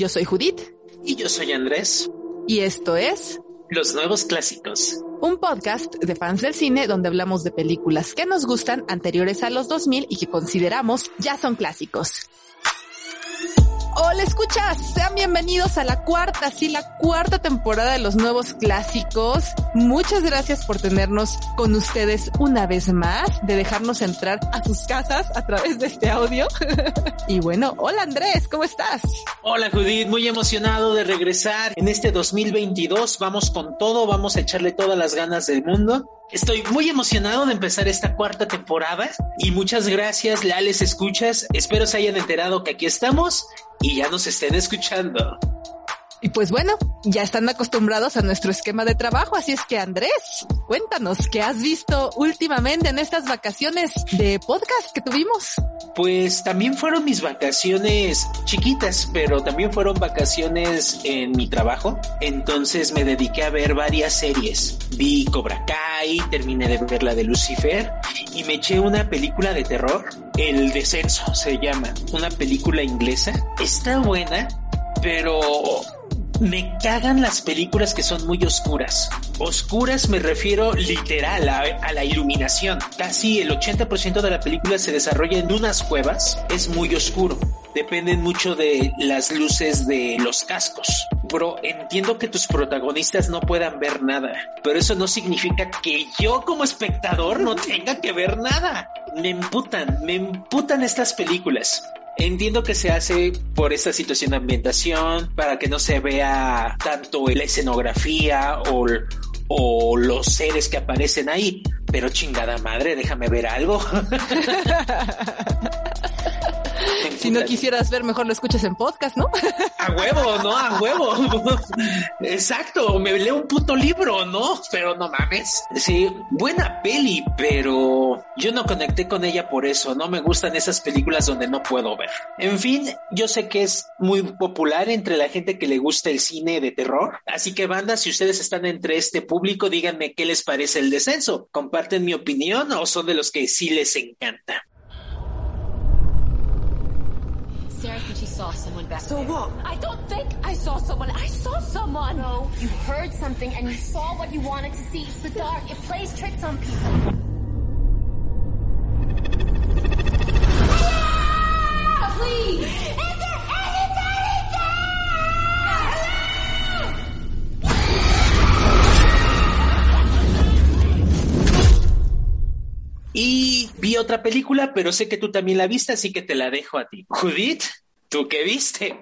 Yo soy Judith. Y yo soy Andrés. Y esto es Los Nuevos Clásicos. Un podcast de fans del cine donde hablamos de películas que nos gustan anteriores a los 2000 y que consideramos ya son clásicos. Hola, escuchas, sean bienvenidos a la cuarta, sí, la cuarta temporada de los nuevos clásicos. Muchas gracias por tenernos con ustedes una vez más, de dejarnos entrar a sus casas a través de este audio. y bueno, hola Andrés, ¿cómo estás? Hola Judith, muy emocionado de regresar en este 2022. Vamos con todo, vamos a echarle todas las ganas del mundo. Estoy muy emocionado de empezar esta cuarta temporada y muchas gracias, leales escuchas. Espero se hayan enterado que aquí estamos y ya nos estén escuchando. Y pues bueno, ya están acostumbrados a nuestro esquema de trabajo, así es que Andrés, cuéntanos, ¿qué has visto últimamente en estas vacaciones de podcast que tuvimos? Pues también fueron mis vacaciones chiquitas, pero también fueron vacaciones en mi trabajo. Entonces me dediqué a ver varias series. Vi Cobra Kai, terminé de ver la de Lucifer y me eché una película de terror. El Descenso se llama. Una película inglesa. Está buena, pero me cagan las películas que son muy oscuras. Oscuras me refiero literal a, la iluminación. Casi el 80% de la película se desarrolla en unas cuevas. Es muy oscuro. Dependen mucho de las luces de los cascos. Bro, entiendo que tus protagonistas no puedan ver nada, pero eso no significa que yo como espectador no tenga que ver nada. Me emputan, me emputan estas películas. Entiendo que se hace por esta situación de ambientación, para que no se vea tanto la escenografía o, o los seres que aparecen ahí, pero chingada madre, déjame ver algo. si no quisieras ver, mejor lo escuchas en podcast, ¿no? A huevo, ¿no? A huevo. Exacto, me leo un puto libro, ¿no? Pero no mames. Sí, buena peli, pero yo no conecté con ella por eso. No me gustan esas películas donde no puedo ver. En fin, yo sé que es muy popular entre la gente que le gusta el cine de terror. Así que, banda, si ustedes están entre este público, díganme qué les parece el descenso. ¿Comparten mi opinión o son de los que sí les encanta? Saw someone back So there. what? I don't think I saw someone. I saw someone. No, you heard something and you saw what you wanted to see. It's the dark. It plays tricks on people. Ah, Please! Is there anybody there? Y vi otra película, pero sé que tú también la viste, así que te la dejo a ti. Judith, ¿tú qué viste?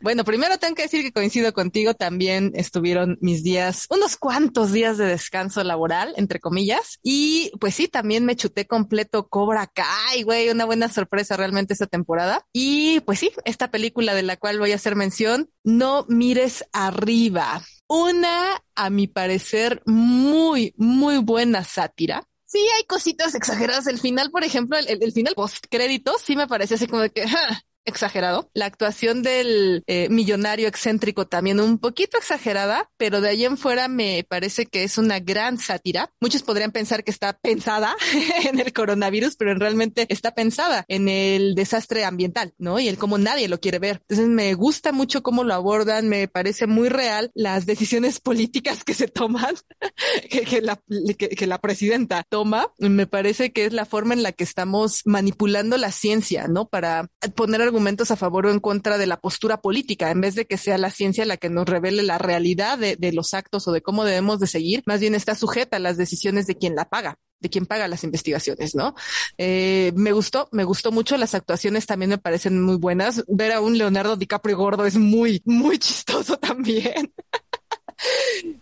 Bueno, primero tengo que decir que coincido contigo, también estuvieron mis días, unos cuantos días de descanso laboral, entre comillas, y pues sí, también me chuté completo Cobra Kai, güey, una buena sorpresa realmente esta temporada. Y pues sí, esta película de la cual voy a hacer mención, No mires arriba. Una, a mi parecer, muy, muy buena sátira. Sí, hay cositas exageradas. El final, por ejemplo, el, final post crédito, sí me parece así como de que, ¡ja! Exagerado. La actuación del eh, millonario excéntrico también un poquito exagerada, pero de ahí en fuera me parece que es una gran sátira. Muchos podrían pensar que está pensada en el coronavirus, pero realmente está pensada en el desastre ambiental, ¿no? Y el cómo nadie lo quiere ver. Entonces me gusta mucho cómo lo abordan, me parece muy real las decisiones políticas que se toman, que, la, que, la presidenta toma. Me parece que es la forma en la que estamos manipulando la ciencia, ¿no? Para poner argumentos a favor o en contra de la postura política, en vez de que sea la ciencia la que nos revele la realidad de, los actos o de cómo debemos de seguir, más bien está sujeta a las decisiones de quien la paga de quien paga las investigaciones, ¿no? Eh, me gustó, me gustó mucho, las actuaciones también me parecen muy buenas. Ver a un Leonardo DiCaprio gordo es muy, muy chistoso también.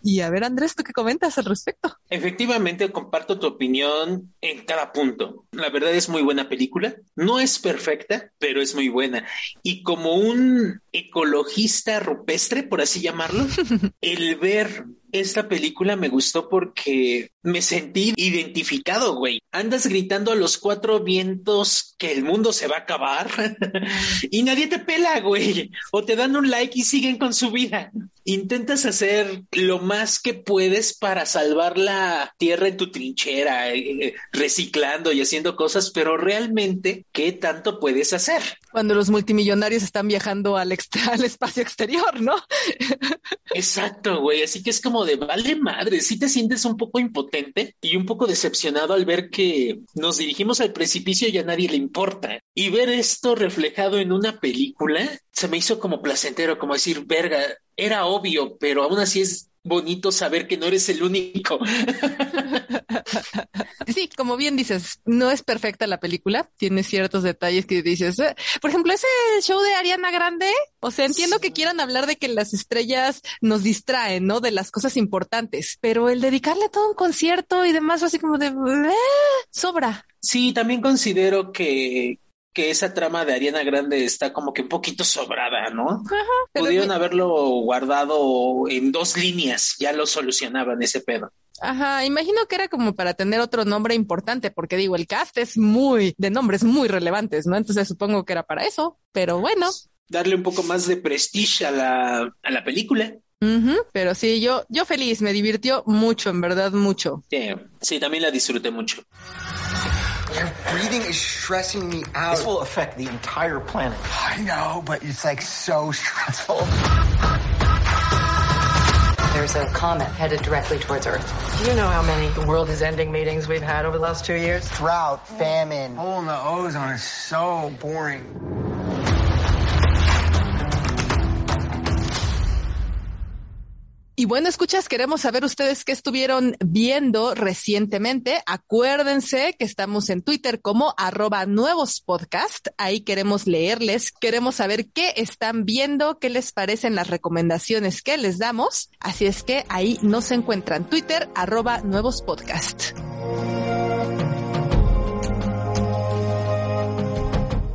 Y a ver, Andrés, ¿tú qué comentas al respecto? Efectivamente, comparto tu opinión en cada punto. La verdad es muy buena película. No es perfecta, pero es muy buena. Y como un ecologista rupestre, por así llamarlo, el ver esta película me gustó porque me sentí identificado, güey. Andas gritando a los cuatro vientos que el mundo se va a acabar y nadie te pela, güey. O te dan un like y siguen con su vida. intentas hacer lo más que puedes para salvar la tierra en tu trinchera, eh, eh, reciclando y haciendo cosas, pero realmente, ¿qué tanto puedes hacer? Cuando los multimillonarios están viajando al, extra, al espacio exterior, ¿no? Exacto, güey. Así que es como de vale madre. Si te sientes un poco impotente y un poco decepcionado al ver que nos dirigimos al precipicio y a nadie le importa. Y ver esto reflejado en una película se me hizo como placentero, como decir, verga, era obvio, pero aún así es bonito saber que no eres el único. Sí, como bien dices, no es perfecta la película, tiene ciertos detalles que dices, eh, por ejemplo, ese show de Ariana Grande, o sea, entiendo que quieran hablar de que las estrellas nos distraen, ¿no? De las cosas importantes, pero el dedicarle todo un concierto y demás, así como de, eh, sobra. Sí, también considero que, que esa trama de Ariana Grande está como que un poquito sobrada, ¿no? pero Pudieron mi- haberlo guardado en dos líneas, ya lo solucionaban ese pedo. Ajá, imagino que era como para tener otro nombre importante, porque digo, el cast es muy de nombres muy relevantes, ¿no? Entonces supongo que era para eso, pero bueno. Darle un poco más de prestige a la, a la película. Ujú, pero sí, yo, yo feliz, me divirtió mucho, en verdad, mucho. Sí, sí, también la disfruté mucho. Your breathing is stressing me out. This will affect the entire planet. I know, but it's like so stressful. There's a comet headed directly towards Earth. Do you know how many the world is ending meetings we've had over the last two years? Drought, famine. Hole in the ozone is so boring. Y bueno, escuchas, queremos saber ustedes qué estuvieron viendo recientemente. Acuérdense que estamos en Twitter como arroba nuevos podcast. Ahí queremos leerles, queremos saber qué están viendo, qué les parecen las recomendaciones que les damos. Así es que ahí nos encuentran Twitter arroba nuevos podcast.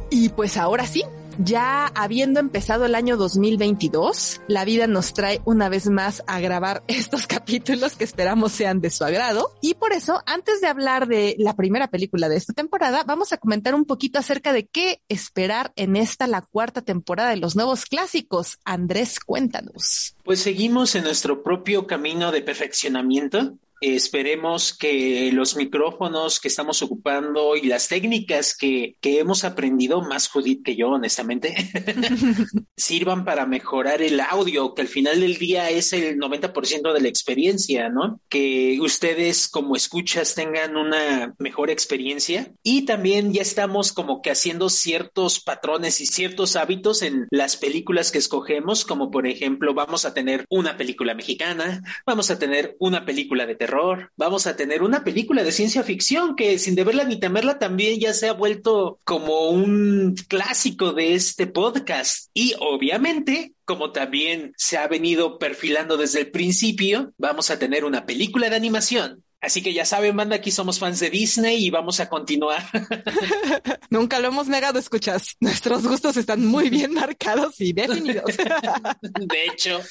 Y pues ahora sí, ya habiendo empezado el año 2022, la vida nos trae una vez más a grabar estos capítulos que esperamos sean de su agrado. Y por eso, antes de hablar de la primera película de esta temporada, vamos a comentar un poquito acerca de qué esperar en esta, la cuarta temporada de los nuevos clásicos. Andrés, cuéntanos. Pues seguimos en nuestro propio camino de perfeccionamiento. Esperemos que los micrófonos que estamos ocupando y las técnicas que, que hemos aprendido, más Judith que yo, honestamente, sirvan para mejorar el audio, que al final del día es el 90% de la experiencia, ¿no? Que ustedes como escuchas tengan una mejor experiencia y también ya estamos como que haciendo ciertos patrones y ciertos hábitos en las películas que escogemos, como por ejemplo vamos a tener una película mexicana, vamos a tener una película de terror, vamos a tener una película de ciencia ficción que sin deberla ni temerla también ya se ha vuelto como un clásico de este podcast y obviamente como también se ha venido perfilando desde el principio, vamos a tener una película de animación. Así que ya saben, banda, aquí somos fans de Disney y vamos a continuar. Nunca lo hemos negado, escuchas. Nuestros gustos están muy bien marcados y definidos. de hecho,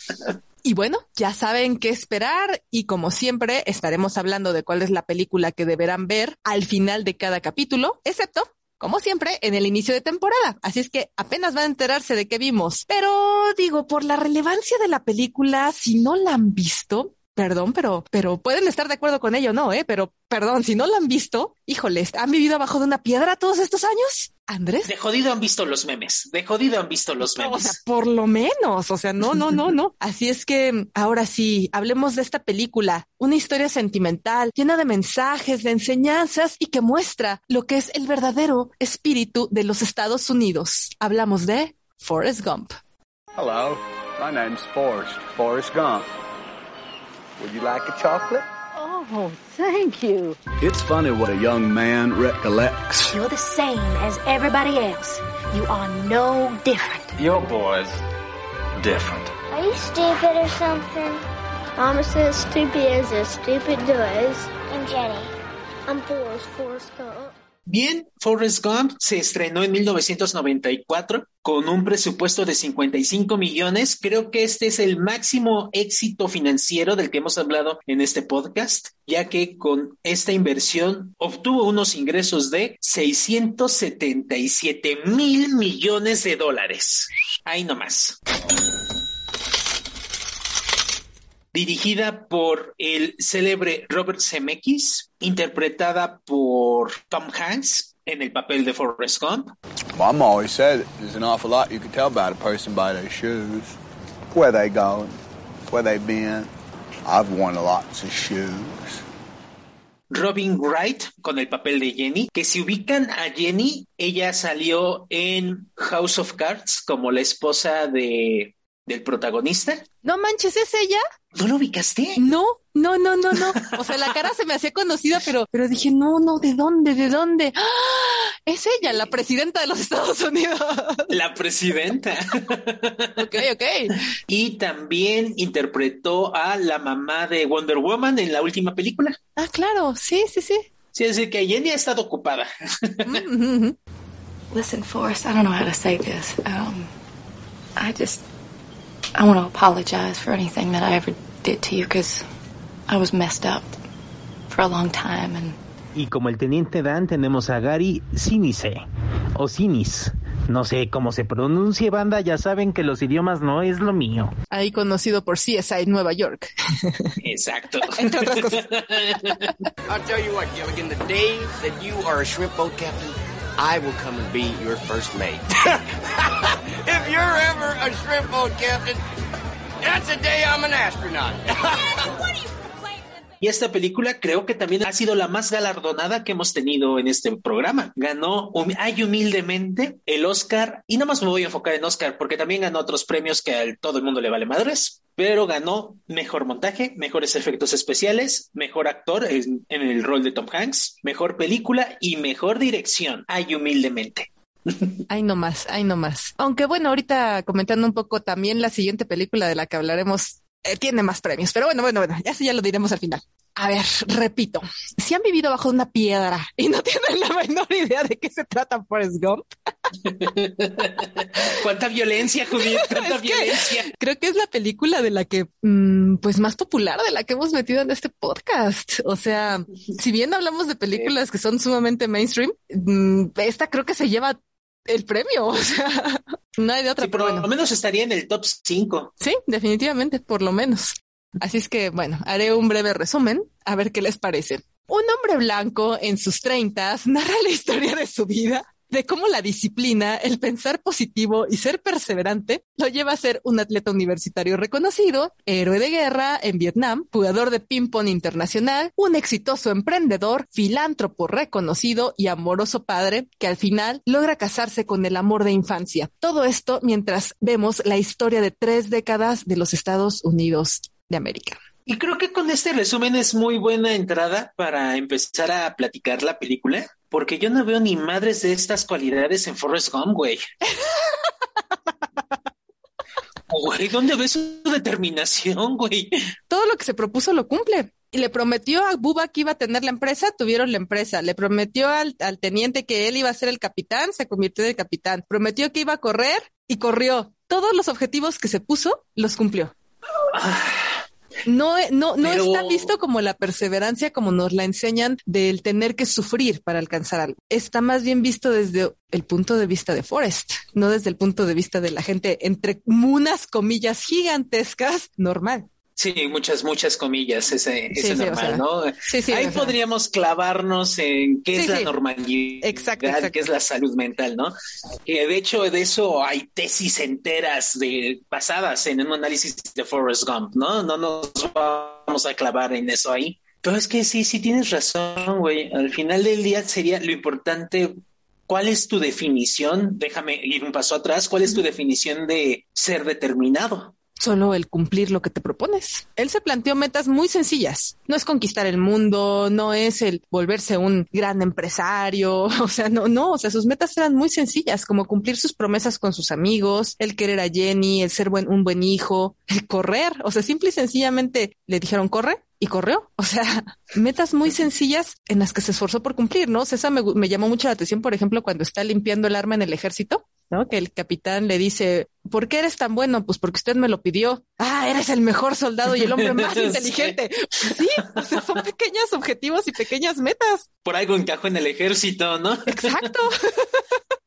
Y bueno, ya saben qué esperar y como siempre estaremos hablando de cuál es la película que deberán ver al final de cada capítulo, excepto, como siempre, en el inicio de temporada. Así es que apenas van a enterarse de qué vimos. Pero digo, por la relevancia de la película, si no la han visto, Perdón, pero, pero pueden estar de acuerdo con ello, ¿no? ¿Eh? Pero, perdón, si no la han visto, híjoles, ¿han vivido abajo de una piedra todos estos años? Andrés. de jodido han visto los memes, de jodido han visto los O sea, memes. por lo menos, o sea, no, no, no, no. Así es que ahora sí, hablemos de esta película, una historia sentimental, llena de mensajes, de enseñanzas y que muestra lo que es el verdadero espíritu de los Estados Unidos. Hablamos de Forrest Gump. Hello, my name's Forrest, Forrest Gump. Would you like a chocolate? Oh, thank you. It's funny what a young man recollects. You're the same as everybody else. You are no different. Your boy's different. Are you stupid or something? Mama says stupid is as stupid does. I'm Jenny. I'm Forrest, Forrest Gump. Bien, Forrest Gump se estrenó en 1994 con un presupuesto de 55 millones. Creo que este es el máximo éxito financiero del que hemos hablado en este podcast, ya que con esta inversión obtuvo unos ingresos de 677 mil millones de dólares. Ahí nomás. Dirigida por el célebre Robert Zemeckis, interpretada por Tom Hanks en el papel de Forrest Gump. Mom always said there's an awful lot you can tell about a person by their shoes. Where they going, where they been. I've worn lots of shoes. Robin Wright con el papel de Jenny, que si ubican a Jenny, ella salió en House of Cards como la esposa de del protagonista. No manches, ¿es ella? ¿No lo ubicaste? No, no, no, no, no. O sea, la cara se me hacía conocida, pero, pero dije, no, no, ¿de dónde? ¿De dónde? ¡Ah! Es ella, la presidenta de los Estados Unidos. La presidenta. ok, ok. Y también interpretó a la mamá de Wonder Woman en la última película. Ah, claro, sí, sí, sí. Sí, es decir, que Jenny ha estado ocupada. Listen, Forrest, I don't know how to say this. Um, I just I want to apologize for anything that I ever did to you because I was messed up for a long time and y como el teniente Dan tenemos a Gary Sinise o Sinis. No sé cómo se pronuncia, banda, ya saben que los idiomas no es lo mío. Ahí conocido por CSI Nueva York. Exacto. Entre otras cosas. I'll tell you what, Gilligan, the day that you are a shrimp boat captain, I will come and be your first mate. if you're ever a shrimp boat captain, that's the day I'm an astronaut. Y esta película creo que también ha sido la más galardonada que hemos tenido en este programa. Ganó ay humildemente el Oscar, y nada más me voy a enfocar en Oscar porque también ganó otros premios que a todo el mundo le vale madres, pero ganó mejor montaje, mejores efectos especiales, mejor actor en, en el rol de Tom Hanks, mejor película y mejor dirección. Ay humildemente. Ay, no más, ay, no más. Aunque bueno, ahorita comentando un poco también la siguiente película de la que hablaremos eh, tiene más premios. Pero bueno, bueno, bueno, ya ya lo diremos al final. A ver, repito, si han vivido bajo una piedra y no tienen la menor idea de qué se trata Forrest Gump. ¿Cuánta violencia, Judith? ¿Cuánta violencia? Creo que es la película de la que, mmm, pues más popular de la que hemos metido en este podcast. O sea, si bien hablamos de películas que son sumamente mainstream, mmm, esta creo que se lleva el premio. O sea, no hay de otra. Sí, por bueno. lo menos estaría en el top 5. Sí, definitivamente, por lo menos. Así es que, bueno, haré un breve resumen, a ver qué les parece. Un hombre blanco en sus treintas narra la historia de su vida, de cómo la disciplina, el pensar positivo y ser perseverante lo lleva a ser un atleta universitario reconocido, héroe de guerra en Vietnam, jugador de ping-pong internacional, un exitoso emprendedor, filántropo reconocido y amoroso padre que al final logra casarse con el amor de infancia. Todo esto mientras vemos la historia de tres décadas de los Estados Unidos de América. Y creo que con este resumen es muy buena entrada para empezar a platicar la película, porque yo no veo ni madres de estas cualidades en Forrest Gump, güey. Güey, ¿dónde ves su determinación, güey? Todo lo que se propuso lo cumple. Y le prometió a Buba que iba a tener la empresa, tuvieron la empresa. Le prometió al, al teniente que él iba a ser el capitán, se convirtió en el capitán. Prometió que iba a correr y corrió. Todos los objetivos que se puso, los cumplió. No, no, no Pero- está visto como la perseverancia como nos la enseñan del tener que sufrir para alcanzar algo. Está más bien visto desde el punto de vista de Forrest, no desde el punto de vista de la gente entre unas comillas gigantescas normal. Sí, muchas, muchas comillas, ese, ese Sí, sí, o normal, sea, ¿no? sí, Ahí sea. podríamos clavarnos en qué es la normalidad, Exacto, exacto. qué es la salud mental, ¿no? Que de hecho de eso hay tesis enteras de basadas en un análisis de Forrest Gump, ¿no? No nos vamos a clavar en eso ahí. Pero es que sí, sí tienes razón, güey. Al final del día sería lo importante. ¿Cuál es tu definición? Déjame ir un paso atrás. ¿Cuál es tu definición de ser determinado? Solo el cumplir lo que te propones. Él se planteó metas muy sencillas. No es conquistar el mundo, no es el volverse un gran empresario. O sea, no, no. O sea, sus metas eran muy sencillas, como cumplir sus promesas con sus amigos, el querer a Jenny, el ser buen, un buen hijo, el correr. O sea, simple y sencillamente le dijeron corre y corrió. O sea, metas muy sencillas en las que se esforzó por cumplir, ¿no? O sea, esa me, me llamó mucho la atención, por ejemplo, cuando está limpiando el arma en el ejército. ¿no? Que el capitán le dice, ¿por qué eres tan bueno? Pues porque usted me lo pidió. Ah, eres el mejor soldado y el hombre más inteligente. Sí, o sea, son pequeños objetivos y pequeñas metas. Por algo encajo en el ejército, ¿no? Exacto.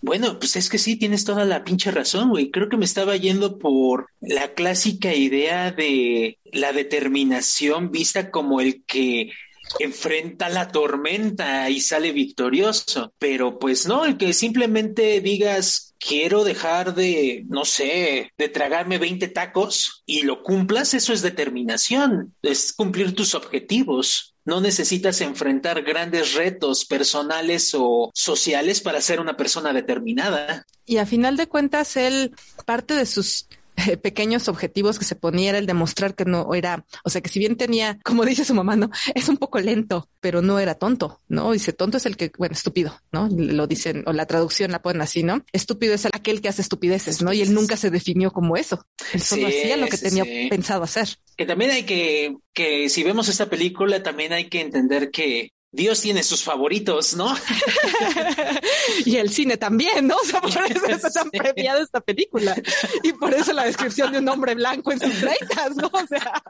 Bueno, pues es que sí, tienes toda la pinche razón, güey. Creo que me estaba yendo por la clásica idea de la determinación vista como el que enfrenta la tormenta y sale victorioso. Pero pues no, el que simplemente digas, quiero dejar de, no sé, de tragarme 20 tacos y lo cumplas, eso es determinación, es cumplir tus objetivos. No necesitas enfrentar grandes retos personales o sociales para ser una persona determinada. Y a final de cuentas, él, parte de sus eh, pequeños objetivos que se ponía era el demostrar que no era, o sea, que si bien tenía, como dice su mamá, ¿no? Es un poco lento, pero no era tonto, ¿no? Dice, tonto es el que, bueno, estúpido, ¿no? Lo dicen, o la traducción la ponen así, ¿no? Estúpido es aquel que hace estupideces, ¿no? Y él nunca se definió como eso. Él solo Sí, hacía lo que sí, tenía sí. pensado hacer. Que también hay que, que si vemos esta película, también hay que entender que Dios tiene sus favoritos, ¿no? y el cine también, ¿no? O sea, por eso está tan premiada esta película. Y por eso la descripción de un hombre blanco en sus treintas, ¿no? O sea,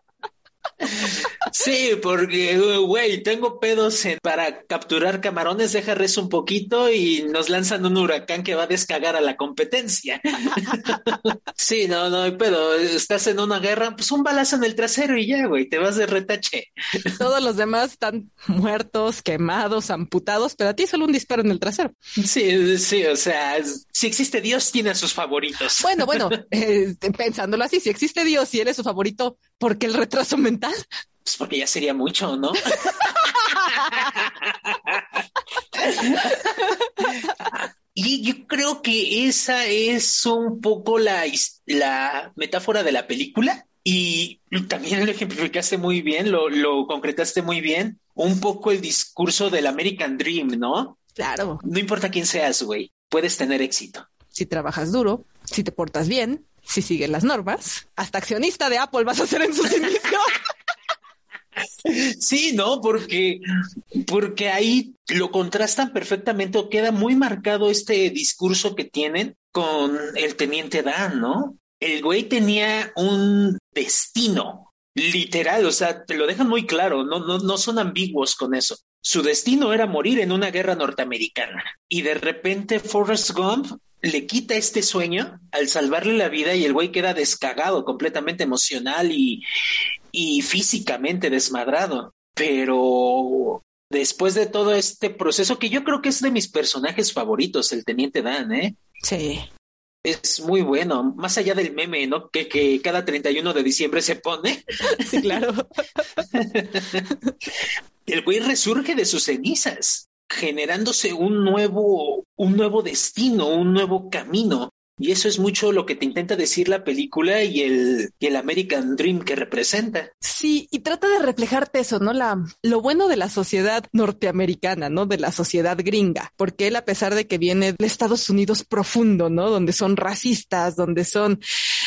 Sí, porque, güey, tengo pedos en- para capturar camarones, deja rezo un poquito y nos lanzan un huracán que va a descagar a la competencia. Sí, no, no hay pedo. Estás en una guerra, pues un balazo en el trasero y ya, güey, te vas de retache. todos los demás están muertos, quemados, amputados, pero a ti solo un disparo en el trasero. Sí, sí, o sea, si existe Dios, tiene a sus favoritos. Bueno, bueno, eh, pensándolo así, si existe Dios y él es su favorito, ¿por qué el retraso mental? Pues porque ya sería mucho, ¿no? Y yo creo que esa es un poco la, la metáfora de la película y también lo ejemplificaste muy bien, lo, lo concretaste muy bien, un poco el discurso del American Dream, ¿no? Claro. No importa quién seas, güey, puedes tener éxito. Si trabajas duro, si te portas bien, si sigues las normas, hasta accionista de Apple vas a ser en sus inicios. Sí, no, porque, porque ahí lo contrastan perfectamente o queda muy marcado este discurso que tienen con el teniente Dan, ¿no? El güey tenía un destino, literal, o sea, te lo dejan muy claro, no, no, no son ambiguos con eso. Su destino era morir en una guerra norteamericana y de repente Forrest Gump le quita este sueño al salvarle la vida y el güey queda descagado, completamente emocional y, y físicamente desmadrado. Pero después de todo este proceso, que yo creo que es de mis personajes favoritos, el Teniente Dan, ¿eh? Sí. Es muy bueno, más allá del meme, ¿no? Que, que cada 31 de diciembre se pone. Sí, claro. El güey resurge de sus cenizas, generándose un nuevo, un nuevo destino, un nuevo camino. Y eso es mucho lo que te intenta decir la película y el, y el American Dream que representa. Sí, y trata de reflejarte eso, ¿no? La, lo bueno de la sociedad norteamericana, ¿no? De la sociedad gringa, porque él, a pesar de que viene de Estados Unidos profundo, ¿no? Donde son racistas, donde son,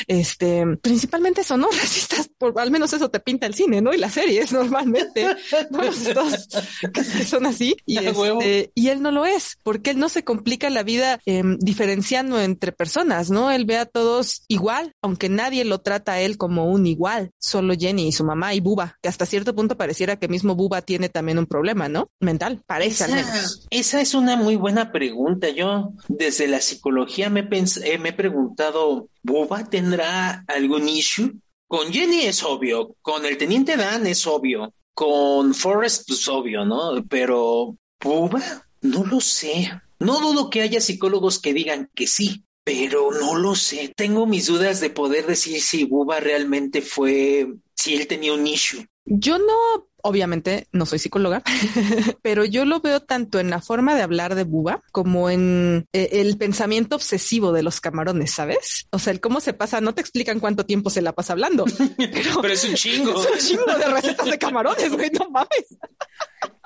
este, principalmente son, ¿no? Racistas, por al menos eso te pinta el cine, ¿no? Y las series normalmente, ¿no? Los dos que son así. Y, este, y él no lo es, porque él no se complica la vida em, diferenciando entre personas, ¿no? Él ve a todos igual, aunque nadie lo trata a él como un igual, solo Jenny y su mamá y Buba, que hasta cierto punto pareciera que mismo Buba tiene también un problema, ¿no? Mental, parece al menos. Esa, esa es una muy buena pregunta. Yo desde la psicología me, eh, me he preguntado, ¿Boba tendrá algún issue? Con Jenny es obvio, con el teniente Dan es obvio, con Forrest pues obvio, ¿no? Pero ¿Boba? No lo sé. No dudo que haya psicólogos que digan que sí, pero no lo sé. Tengo mis dudas de poder decir si Buba realmente fue, si él tenía un issue. Yo no, obviamente no soy psicóloga, pero yo lo veo tanto en la forma de hablar de Buba como en eh, el pensamiento obsesivo de los camarones, ¿sabes? O sea, el cómo se pasa, no te explican cuánto tiempo se la pasa hablando, pero, Pero es un chingo. es un chingo de recetas de camarones, güey, no mames.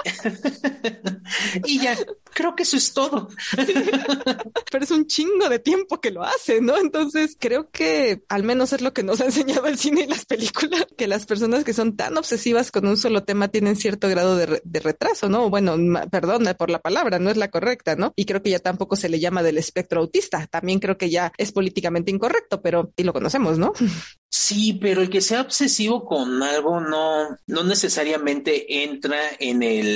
y ya, creo que eso es todo. pero es un chingo de tiempo que lo hace, ¿no? Entonces creo que al menos es lo que nos ha enseñado el cine y las películas, que las personas que son tan obsesivas con un solo tema tienen cierto grado de, re- de retraso, ¿no? Bueno, perdón por la palabra, no es la correcta, ¿no? Y creo que ya tampoco se le llama del espectro autista, también creo que ya es políticamente incorrecto, pero y lo conocemos, ¿no? Sí, pero el que sea obsesivo con algo no, no necesariamente entra en el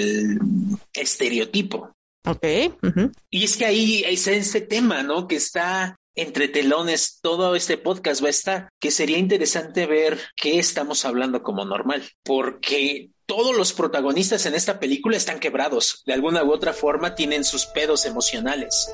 estereotipo. Ok. Y es que ahí es ese tema, ¿no? Que está entre telones, todo este podcast va a estar, que sería interesante ver qué estamos hablando como normal, porque todos los protagonistas en esta película están quebrados, de alguna u otra forma tienen sus pedos emocionales.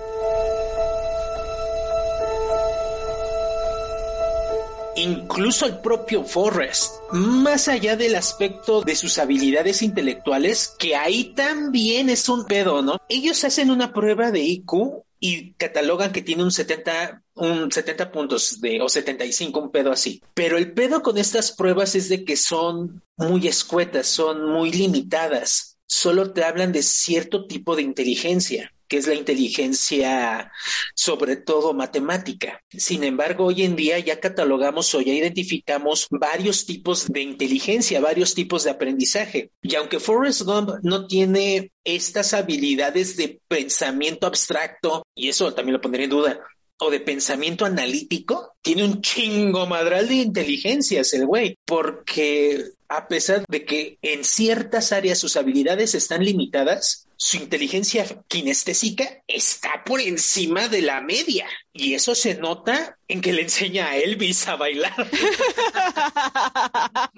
Incluso el propio Forrest, más allá del aspecto de sus habilidades intelectuales, que ahí también es un pedo, ¿no? Ellos hacen una prueba de IQ y catalogan que tiene un 70, un 70 puntos de, o 75, un pedo así. Pero el pedo con estas pruebas es de que son muy escuetas, son muy limitadas. Solo te hablan de cierto tipo de inteligencia que es la inteligencia sobre todo matemática. Sin embargo, hoy en día ya catalogamos o ya identificamos varios tipos de inteligencia, varios tipos de aprendizaje. Y aunque Forrest Gump no tiene estas habilidades de pensamiento abstracto, y eso también lo pondría en duda, o de pensamiento analítico, tiene un chingo madral de inteligencias el güey, porque a pesar de que en ciertas áreas sus habilidades están limitadas, su inteligencia kinestésica está por encima de la media. Y eso se nota en que le enseña a Elvis a bailar.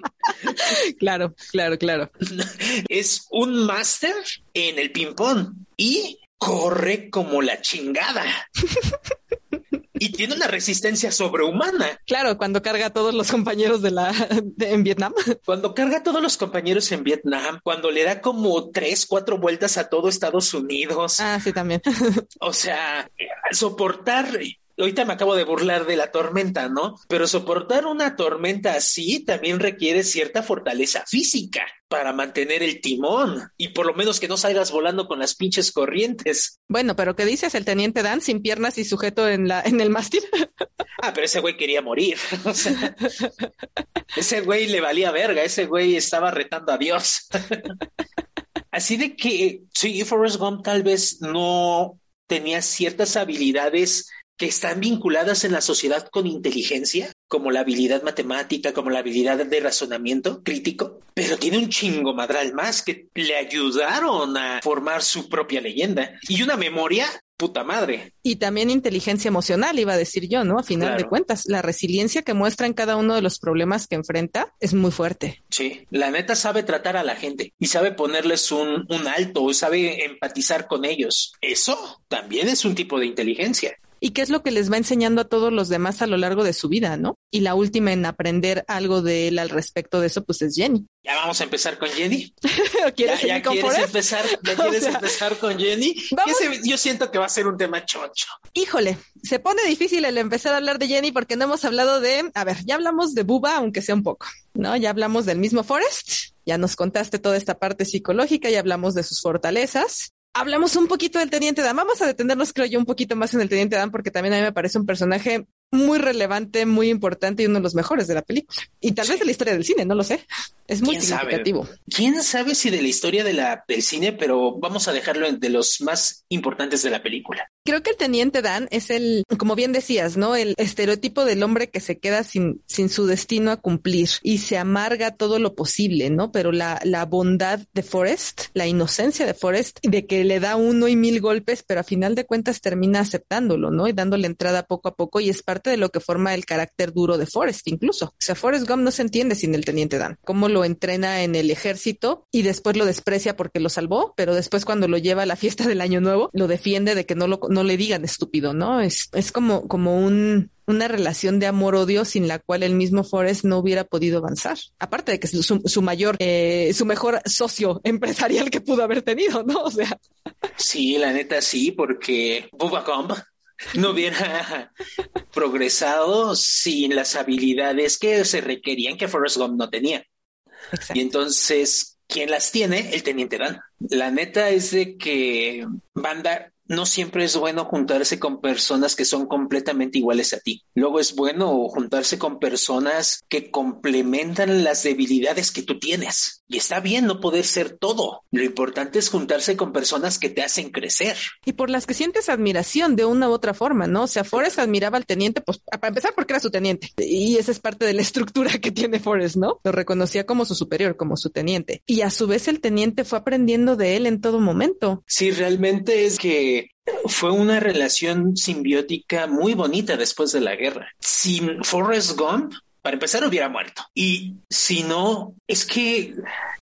Claro, claro, claro. es un máster en el ping-pong y corre como la chingada. y tiene una resistencia sobrehumana. Claro, cuando carga a todos los compañeros de la de- en Vietnam. Cuando carga a todos los compañeros en Vietnam, cuando le da como tres, cuatro vueltas a todo Estados Unidos. Ah, sí, también. O sea, soportar. Ahorita me acabo de burlar de la tormenta, ¿no? Pero soportar una tormenta así también requiere cierta fortaleza física para mantener el timón y por lo menos que no salgas volando con las pinches corrientes. Bueno, pero ¿qué dices? El teniente Dan sin piernas y sujeto en la en el mástil. Ah, pero ese güey quería morir. O sea, ese güey le valía verga, ese güey estaba retando a Dios. Así de que sí, Forrest Gump tal vez no tenía ciertas habilidades que están vinculadas en la sociedad con inteligencia, como la habilidad matemática, como la habilidad de razonamiento crítico, pero tiene un chingo madral más que le ayudaron a formar su propia leyenda y una memoria puta madre. Y también inteligencia emocional, iba a decir yo, ¿no? A final Claro. de cuentas, la resiliencia que muestra en cada uno de los problemas que enfrenta es muy fuerte. Sí, la neta sabe tratar a la gente y sabe ponerles un, un alto, sabe empatizar con ellos. Eso también es un tipo de inteligencia. ¿Y qué es lo que les va enseñando a todos los demás a lo largo de su vida, no? Y la última en aprender algo de él al respecto de eso, pues es Jenny. Ya vamos a empezar con Jenny. ¿Quieres ¿Ya, con quieres empezar, ya quieres sea, empezar con Jenny? yo siento que va a ser un tema chocho. Híjole, se pone difícil el empezar a hablar de Jenny porque no hemos hablado de, a ver, ya hablamos de Buba, aunque sea un poco, ¿no? Ya hablamos del mismo Forrest, ya nos contaste toda esta parte psicológica, ya hablamos de sus fortalezas. Hablamos un poquito del Teniente Dan. Vamos a detenernos, creo yo, un poquito más en el Teniente Dan porque también a mí me parece un personaje muy relevante, muy importante y uno de los mejores de la película. Y tal vez de la historia del cine, no lo sé. Es muy ¿Quién sabe? significativo. ¿Quién sabe si de la historia de la, del cine, pero vamos a dejarlo de los más importantes de la película? Creo que el teniente Dan es el, como bien decías, ¿no? El estereotipo del hombre que se queda sin, sin su destino a cumplir y se amarga todo lo posible, ¿no? Pero la, la bondad de Forrest, la inocencia de Forrest, de que le da uno y mil golpes, pero a final de cuentas termina aceptándolo, ¿no? Y dándole entrada poco a poco y es parte de lo que forma el carácter duro de Forrest, incluso. O sea, Forrest Gump no se entiende sin el teniente Dan. Cómo lo entrena en el ejército y después lo desprecia porque lo salvó, pero después cuando lo lleva a la fiesta del año nuevo, lo defiende de que no lo, no le digan estúpido, ¿no? Es, es como, como un, una relación de amor-odio sin la cual el mismo Forrest no hubiera podido avanzar. Aparte de que es su, su mayor, eh, su mejor socio empresarial que pudo haber tenido, ¿no? O sea, Sí, la neta sí, porque Bubba Gump no hubiera progresado sin las habilidades que se requerían que Forrest Gump no tenía. Y entonces, ¿quién las tiene? El Teniente Dan. La neta es de que Banda, no siempre es bueno juntarse con personas que son completamente iguales a ti. Luego es bueno juntarse con personas que complementan las debilidades que tú tienes. Y está bien no poder ser todo. Lo importante es juntarse con personas que te hacen crecer. Y por las que sientes admiración de una u otra forma, ¿no? O sea, Forrest admiraba al teniente, pues para empezar porque era su teniente. Y esa es parte de la estructura que tiene Forrest, ¿no? Lo reconocía como su superior, como su teniente. Y a su vez el teniente fue aprendiendo de él en todo momento. Sí, realmente es que fue una relación simbiótica muy bonita después de la guerra. Sin Forrest Gump, para empezar, hubiera muerto. Y si no, es que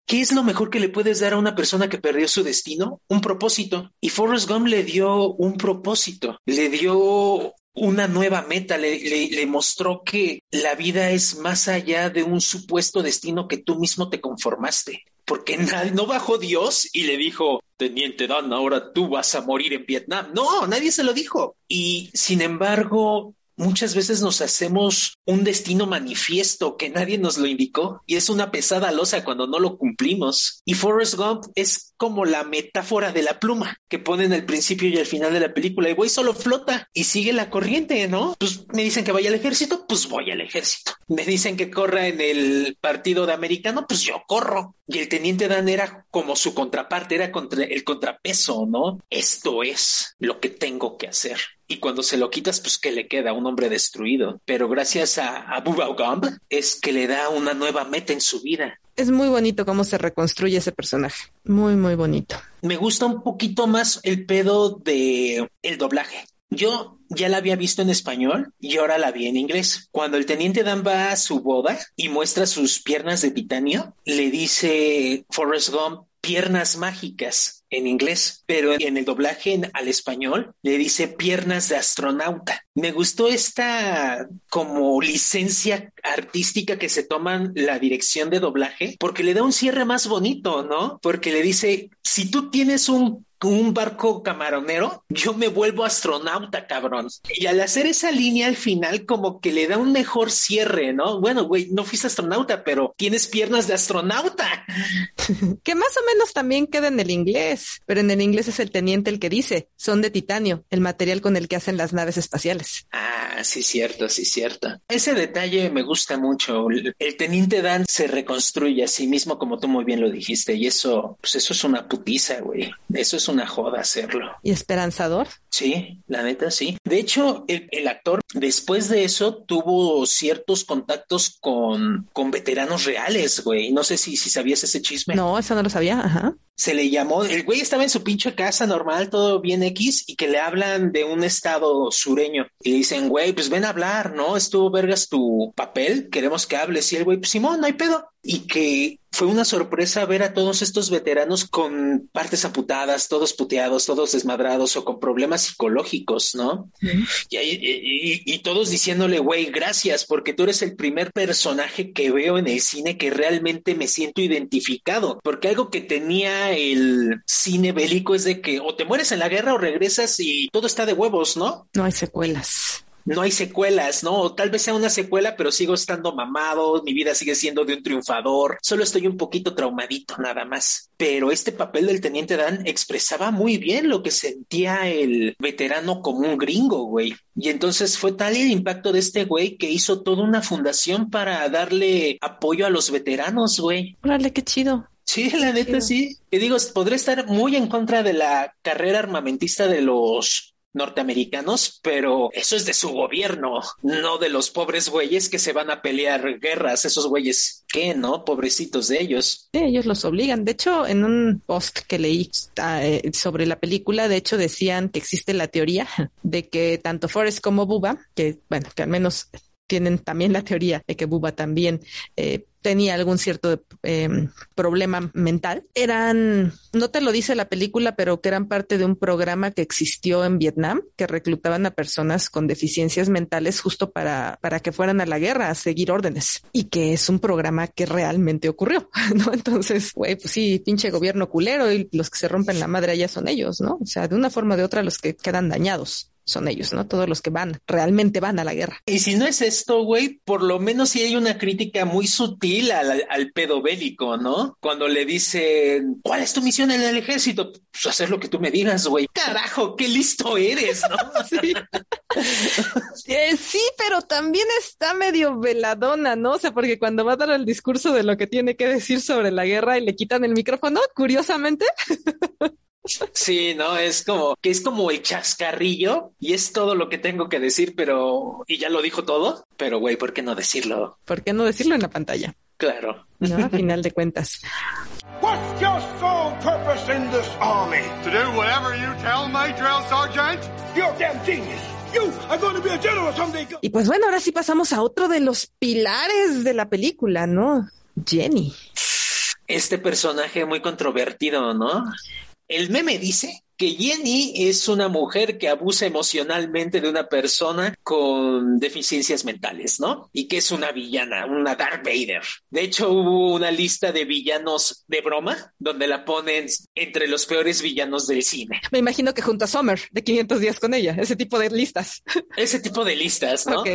¿Qué es lo mejor que le puedes dar a una persona que perdió su destino? Un propósito. Y Forrest Gump le dio un propósito, le dio una nueva meta, le, mostró que la vida es más allá de un supuesto destino que tú mismo te conformaste. Porque nadie, no bajó Dios y le dijo, Teniente Dan, ahora tú vas a morir en Vietnam. No, nadie se lo dijo. Y sin embargo, muchas veces nos hacemos un destino manifiesto que nadie nos lo indicó y es una pesada losa cuando no lo cumplimos. Y Forrest Gump es como la metáfora de la pluma que ponen al principio y al final de la película. Y güey solo flota y sigue la corriente, ¿no? Pues me dicen que vaya al ejército, pues voy al ejército. Me dicen que corra en el partido de americano, pues yo corro. Y el teniente Dan era como su contraparte, era contra el contrapeso, ¿no? Esto es lo que tengo que hacer. Y cuando se lo quitas, pues que le queda un hombre destruido. Pero gracias a, a Bubba Gump es que le da una nueva meta en su vida. Es muy bonito cómo se reconstruye ese personaje. Muy, muy bonito. Me gusta un poquito más el pedo de el doblaje. Yo ya la había visto en español y ahora la vi en inglés. Cuando el teniente Dan va a su boda y muestra sus piernas de titanio, le dice Forrest Gump piernas mágicas en inglés, pero en el doblaje al español le dice piernas de astronauta. Me gustó esta como licencia artística que se toman la dirección de doblaje porque le da un cierre más bonito, ¿no? Porque le dice, si tú tienes un un barco camaronero, yo me vuelvo astronauta, cabrón. Y al hacer esa línea al final, como que le da un mejor cierre, ¿no? Bueno, güey, no fuiste astronauta, pero tienes piernas de astronauta. que más o menos también queda en el inglés, pero en el inglés es el teniente el que dice, son de titanio, el material con el que hacen las naves espaciales. Ah, sí, cierto, sí, cierto. Ese detalle me gusta mucho. El teniente Dan se reconstruye a sí mismo, como tú muy bien lo dijiste, y eso, pues eso es una putiza, güey. Eso es una joda hacerlo. ¿Y esperanzador? Sí, la neta sí. De hecho, el, el, actor después de eso tuvo ciertos contactos con, con veteranos reales, güey. No sé si, si sabías ese chisme. No, eso no lo sabía, ajá. Se le llamó, el güey estaba en su pinche casa normal, todo bien X, y que le hablan de un estado sureño. Y le dicen, güey, pues ven a hablar, ¿no? Estuvo vergas tu papel, queremos que hables. Y el güey, pues Simón, no hay pedo. Y que fue una sorpresa ver a todos estos veteranos con partes amputadas, todos puteados, todos desmadrados o con problemas psicológicos, ¿no? -huh. y, y, y, todos diciéndole, güey, gracias, porque tú eres el primer personaje que veo en el cine que realmente me siento identificado, porque algo que tenía el cine bélico es de que o te mueres en la guerra o regresas y todo está de huevos, ¿no? No hay secuelas no hay secuelas, ¿no? O tal vez sea una secuela, pero sigo estando mamado, mi vida sigue siendo de un triunfador, solo estoy un poquito traumadito nada más. Pero este papel del teniente Dan expresaba muy bien lo que sentía el veterano como un gringo, güey. Y entonces fue tal el impacto de este güey que hizo toda una fundación para darle apoyo a los veteranos, güey. Órale, qué chido. Sí, la neta sí. Te digo, podré estar muy en contra de la carrera armamentista de los norteamericanos, pero eso es de su gobierno, no de los pobres güeyes que se van a pelear guerras, esos güeyes, ¿qué, no? Pobrecitos de ellos. Sí, ellos los obligan. De hecho, en un post que leí uh, sobre la película, de hecho decían que existe la teoría de que tanto Forrest como Bubba, que bueno, que al menos tienen también la teoría de que Bubba también eh, tenía algún cierto eh, problema mental. Eran, no te lo dice la película, pero que eran parte de un programa que existió en Vietnam, que reclutaban a personas con deficiencias mentales justo para, para que fueran a la guerra a seguir órdenes. Y que es un programa que realmente ocurrió, ¿no? Entonces, güey, pues sí, pinche gobierno culero y los que se rompen la madre allá son ellos, ¿no? O sea, de una forma o de otra los que quedan dañados. Son ellos, ¿no? Todos los que van, realmente van a la guerra. Y si no es esto, güey, por lo menos sí hay una crítica muy sutil al, al pedo bélico, ¿no? Cuando le dicen, ¿cuál es tu misión en el ejército? Pues hacer lo que tú me digas, güey. Carajo, qué listo eres, ¿no? sí. Eh, sí, pero también está medio veladona, ¿no? O sea, porque cuando va a dar el discurso de lo que tiene que decir sobre la guerra y le quitan el micrófono, curiosamente. Sí, no, es como que es como el chascarrillo y es todo lo que tengo que decir, pero y ya lo dijo todo, pero güey, ¿por qué no decirlo? ¿Por qué no decirlo en la pantalla? Claro. No, a final de cuentas. What's your sole purpose in this army? To do whatever you tell me, drill sergeant. You're a damn genius. You are going to be a general someday. Y pues bueno, ahora sí pasamos a otro de los pilares de la película, ¿no? Jenny. Este personaje muy controvertido, ¿no? El meme dice que Jenny es una mujer que abusa emocionalmente de una persona con deficiencias mentales, ¿no? Y que es una villana, una Darth Vader. De hecho, hubo una lista de villanos de broma donde la ponen entre los peores villanos del cine. Me imagino que junto a Summer de 500 días con ella, ese tipo de listas. Ese tipo de listas, ¿no? Ok.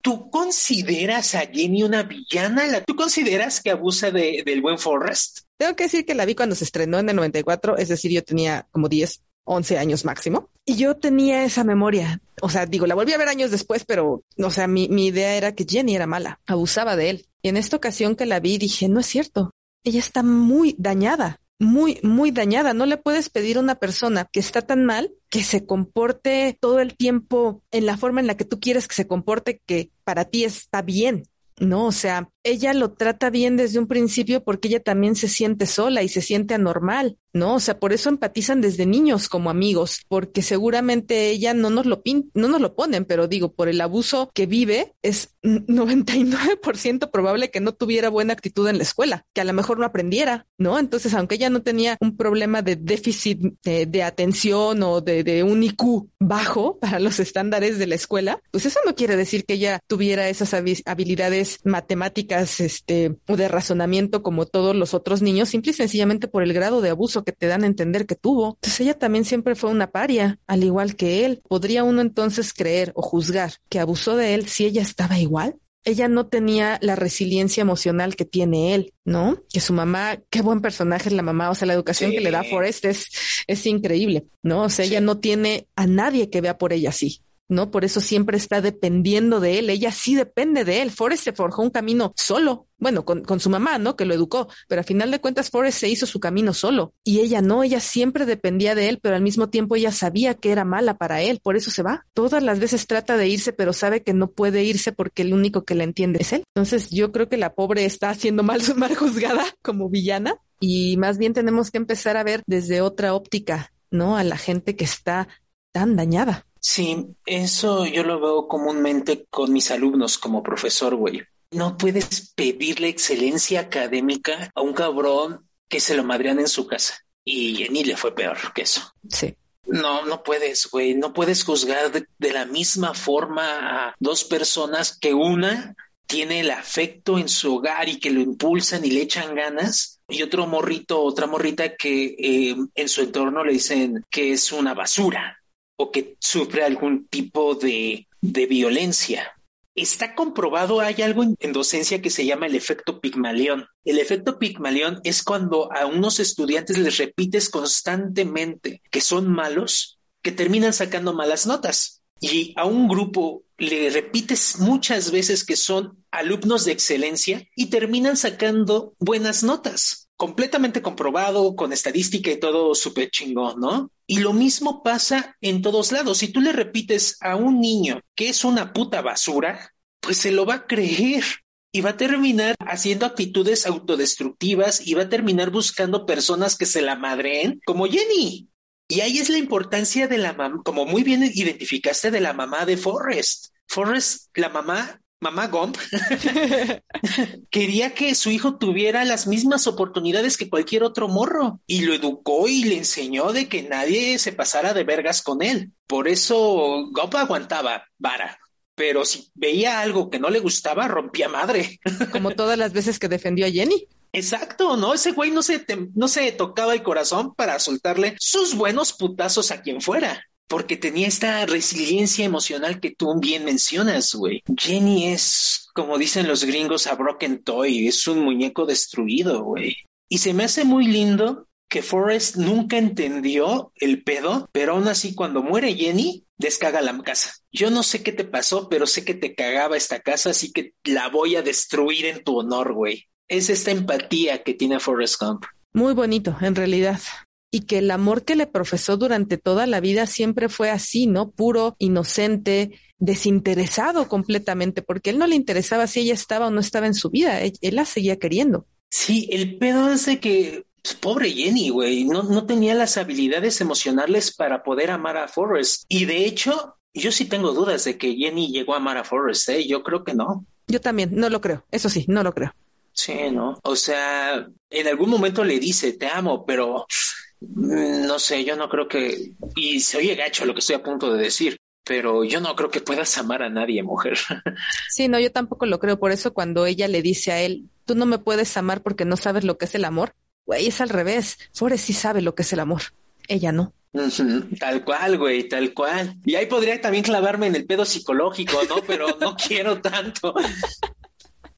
¿Tú consideras a Jenny una villana? ¿Tú consideras que abusa de, del buen Forrest? Tengo que decir que la vi cuando se estrenó en el 94, es decir, yo tenía como 10, 11 años máximo. Y yo tenía esa memoria. O sea, digo, la volví a ver años después, pero, o sea, mi, mi idea era que Jenny era mala, abusaba de él. Y en esta ocasión que la vi dije, no es cierto. Ella está muy dañada, muy, muy dañada. No le puedes pedir a una persona que está tan mal que se comporte todo el tiempo en la forma en la que tú quieres que se comporte, que para ti está bien. No, o sea, ella lo trata bien desde un principio porque ella también se siente sola y se siente anormal, ¿no? O sea, por eso empatizan desde niños como amigos, porque seguramente ella no nos lo pin no nos lo ponen, pero digo, por el abuso que vive, es 99% probable que no tuviera buena actitud en la escuela, que a lo mejor no aprendiera, ¿no? Entonces, aunque ella no tenía un problema de déficit de, de atención o de, de un IQ bajo para los estándares de la escuela, pues eso no quiere decir que ella tuviera esas habi- habilidades matemáticas, este, o de razonamiento como todos los otros niños, simple y sencillamente por el grado de abuso que te dan a entender que tuvo. Entonces ella también siempre fue una paria, al igual que él. ¿Podría uno entonces creer o juzgar que abusó de él si ella estaba igual? Ella no tenía la resiliencia emocional que tiene él, ¿no? Que su mamá, qué buen personaje es la mamá, o sea, la educación Sí. que le da Forrest es, es increíble, ¿no? O sea, ella no tiene a nadie que vea por ella así. ¿No? Por eso siempre está dependiendo de él. Ella sí depende de él. Forrest se forjó un camino solo. Bueno, con, con su mamá, ¿no? Que lo educó. Pero a final de cuentas, Forrest se hizo su camino solo. Y ella no, ella siempre dependía de él, pero al mismo tiempo ella sabía que era mala para él. Por eso se va. Todas las veces trata de irse, pero sabe que no puede irse porque el único que la entiende es él. Entonces yo creo que la pobre está siendo mal, mal juzgada como villana. Y más bien tenemos que empezar a ver desde otra óptica, ¿no? A la gente que está tan dañada. Sí, eso yo lo veo comúnmente con mis alumnos como profesor, güey. No puedes pedirle excelencia académica a un cabrón que se lo madrean en su casa. Y Jenny le fue peor que eso. Sí. No, no puedes, güey. No puedes juzgar de, de la misma forma a dos personas que una tiene el afecto en su hogar y que lo impulsan y le echan ganas. Y otro morrito, otra morrita que eh, en su entorno le dicen que es una basura o que sufre algún tipo de, de violencia. Está comprobado, hay algo en, en, docencia que se llama el efecto Pigmalión. El efecto Pigmalión es cuando a unos estudiantes les repites constantemente que son malos, que terminan sacando malas notas. Y a un grupo le repites muchas veces que son alumnos de excelencia y terminan sacando buenas notas. Completamente comprobado, con estadística y todo súper chingón, ¿no? Y lo mismo pasa en todos lados. Si tú le repites a un niño que es una puta basura, pues se lo va a creer y va a terminar haciendo actitudes autodestructivas y va a terminar buscando personas que se la madreen, como Jenny. Y ahí es la importancia de la mamá, como muy bien identificaste, de la mamá de Forrest. Forrest, la mamá, mamá Gump, quería que su hijo tuviera las mismas oportunidades que cualquier otro morro y lo educó y le enseñó de que nadie se pasara de vergas con él. Por eso Gump aguantaba vara. Pero si veía algo que no le gustaba, rompía madre. Como todas las veces que defendió a Jenny. Exacto, ¿no? Ese güey no se, no se tocaba el corazón para soltarle sus buenos putazos a quien fuera. Porque tenía esta resiliencia emocional que tú bien mencionas, güey. Jenny es, como dicen los gringos, a broken toy, es un muñeco destruido, güey. Y se me hace muy lindo que Forrest nunca entendió el pedo, pero aún así cuando muere Jenny, descaga la casa. Yo no sé qué te pasó, pero sé que te cagaba esta casa, así que la voy a destruir en tu honor, güey. Es esta empatía que tiene Forrest Gump. Muy bonito, en realidad y que el amor que le profesó durante toda la vida siempre fue así, ¿no? Puro, inocente, desinteresado completamente, porque él no le interesaba si ella estaba o no estaba en su vida, él, la seguía queriendo. Sí, el pedo es de que, pues, pobre Jenny, güey, no, no tenía las habilidades emocionales para poder amar a Forrest. Y de hecho, yo sí tengo dudas de que Jenny llegó a amar a Forrest, ¿eh? Yo creo que no. Yo también, no lo creo, eso sí, no lo creo. Sí, ¿no? O sea, en algún momento le dice, te amo, pero no sé, yo no creo que, y se oye gacho lo que estoy a punto de decir, pero yo no creo que puedas amar a nadie, mujer. Sí, no, yo tampoco lo creo. Por eso cuando ella le dice a él, tú no me puedes amar porque no sabes lo que es el amor, güey, es al revés. Forrest sí sabe lo que es el amor, ella no. Tal cual, güey, tal cual. Y ahí podría también clavarme en el pedo psicológico, ¿no? Pero no quiero tanto.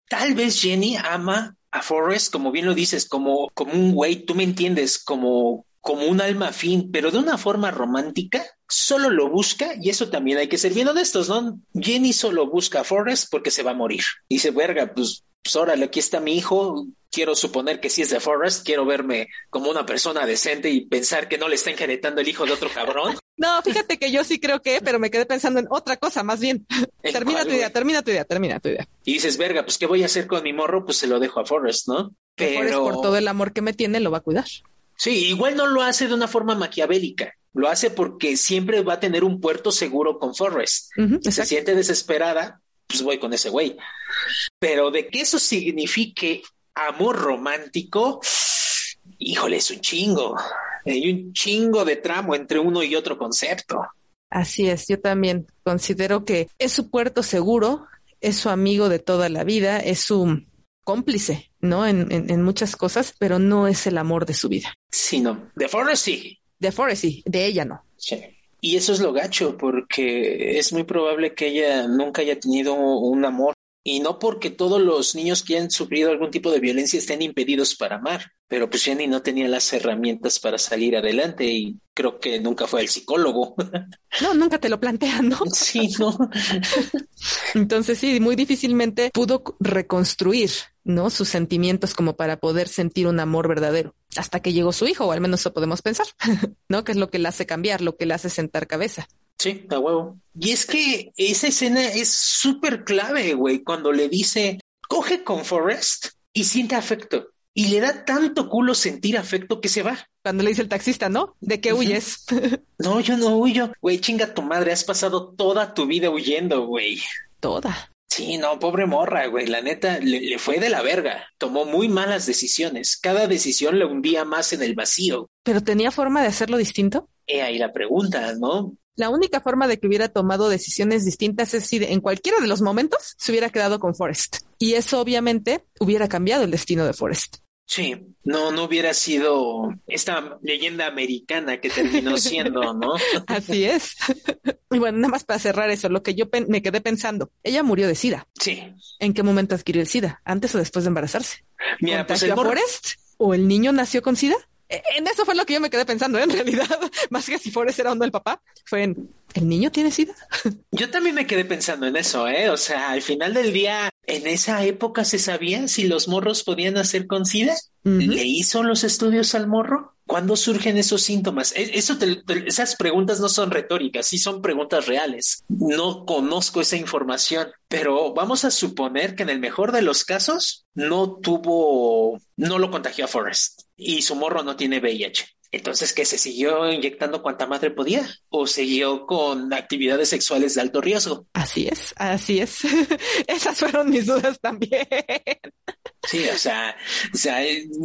Tal vez Jenny ama a Forrest, como bien lo dices, como, como un güey, tú me entiendes, como, como un alma afín, pero de una forma romántica, solo lo busca, y eso también hay que ser bien honestos, ¿no? Jenny solo busca a Forrest porque se va a morir. Dice, verga, pues, pues órale, aquí está mi hijo, quiero suponer que si es de Forrest, quiero verme como una persona decente y pensar que no le está inheritando el hijo de otro cabrón. No, fíjate que yo sí creo que, pero me quedé pensando en otra cosa más bien. termina tu idea, termina tu idea, termina tu idea. Y dices, verga, pues ¿qué voy a hacer con mi morro? Pues se lo dejo a Forrest, ¿no? Pero Forrest, por todo el amor que me tiene, lo va a cuidar. Sí, igual no lo hace de una forma maquiavélica. Lo hace porque siempre va a tener un puerto seguro con Forrest. se siente desesperada, pues voy con ese güey. Pero de que eso signifique amor romántico, híjole, es un chingo. Hay un chingo de tramo entre uno y otro concepto. Así es, yo también considero que es su puerto seguro, es su amigo de toda la vida, es su cómplice, ¿no? En, en, muchas cosas, pero no es el amor de su vida. Sí, no. De Forrest sí. De Forrest sí, de ella no. Sí. Y eso es lo gacho, porque es muy probable que ella nunca haya tenido un amor y no porque todos los niños que han sufrido algún tipo de violencia estén impedidos para amar, pero pues Jenny no tenía las herramientas para salir adelante y creo que nunca fue el psicólogo. No, nunca te lo plantean, ¿no? Sí, no. Entonces sí, muy difícilmente pudo reconstruir, ¿no? Sus sentimientos como para poder sentir un amor verdadero hasta que llegó su hijo, o al menos eso podemos pensar, ¿no? Que es lo que le hace cambiar, lo que le hace sentar cabeza. Sí, a huevo. Y es que esa escena es súper clave, güey, cuando le dice, coge con Forrest y siente afecto. Y le da tanto culo sentir afecto que se va. Cuando le dice el taxista, ¿no? ¿De qué huyes? no, yo no huyo. Güey, chinga tu madre, has pasado toda tu vida huyendo, güey. Toda. Sí, no, pobre morra, güey. La neta, le, le, fue de la verga. Tomó muy malas decisiones. Cada decisión le hundía más en el vacío. ¿Pero tenía forma de hacerlo distinto? He ahí la pregunta, ¿no? La única forma de que hubiera tomado decisiones distintas es si en cualquiera de los momentos se hubiera quedado con Forrest. Y eso obviamente hubiera cambiado el destino de Forrest. Sí, no, no hubiera sido esta leyenda americana que terminó siendo, ¿no? Así es. y bueno, nada más para cerrar eso, lo que yo me quedé pensando, ella murió de SIDA. Sí. ¿En qué momento adquirió el SIDA? ¿Antes o después de embarazarse? Mira, pues a Forrest? ¿O el niño nació con SIDA? E, en eso fue lo que yo me quedé pensando, ¿eh? en realidad, más que si Forrest era o no el papá, fue en, ¿el niño tiene sida? Yo también me quedé pensando en eso, ¿eh? O sea, al final del día, ¿en esa época se sabía si los morros podían hacer con sida? ¿Le hizo los estudios al morro? ¿Cuándo surgen esos síntomas? E, eso esas preguntas no son retóricas, sí son preguntas reales. No conozco esa información, pero vamos a suponer que en el mejor de los casos no tuvo, no lo contagió a Forrest y su morro no tiene VIH. Entonces, ¿qué se siguió inyectando cuanta madre podía? ¿O siguió con actividades sexuales de alto riesgo? Así es, así es. Esas fueron mis dudas también. Sí, o sea, o sea,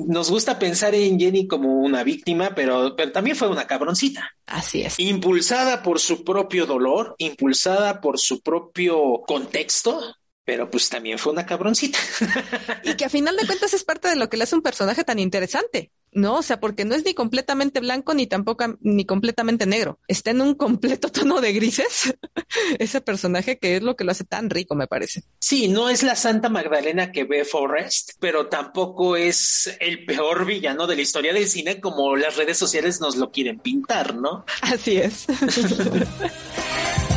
nos gusta pensar en Jenny como una víctima, pero, pero también fue una cabroncita. Así es. Impulsada por su propio dolor, impulsada por su propio contexto, pero pues también fue una cabroncita. y que a final de cuentas es parte de lo que le hace un personaje tan interesante, ¿no? O sea, porque no es ni completamente blanco ni tampoco ni completamente negro. Está en un completo tono de grises. Ese personaje que es lo que lo hace tan rico, me parece. Sí, no es la Santa Magdalena que ve Forrest, pero tampoco es el peor villano de la historia del cine como las redes sociales nos lo quieren pintar, ¿no? Así es.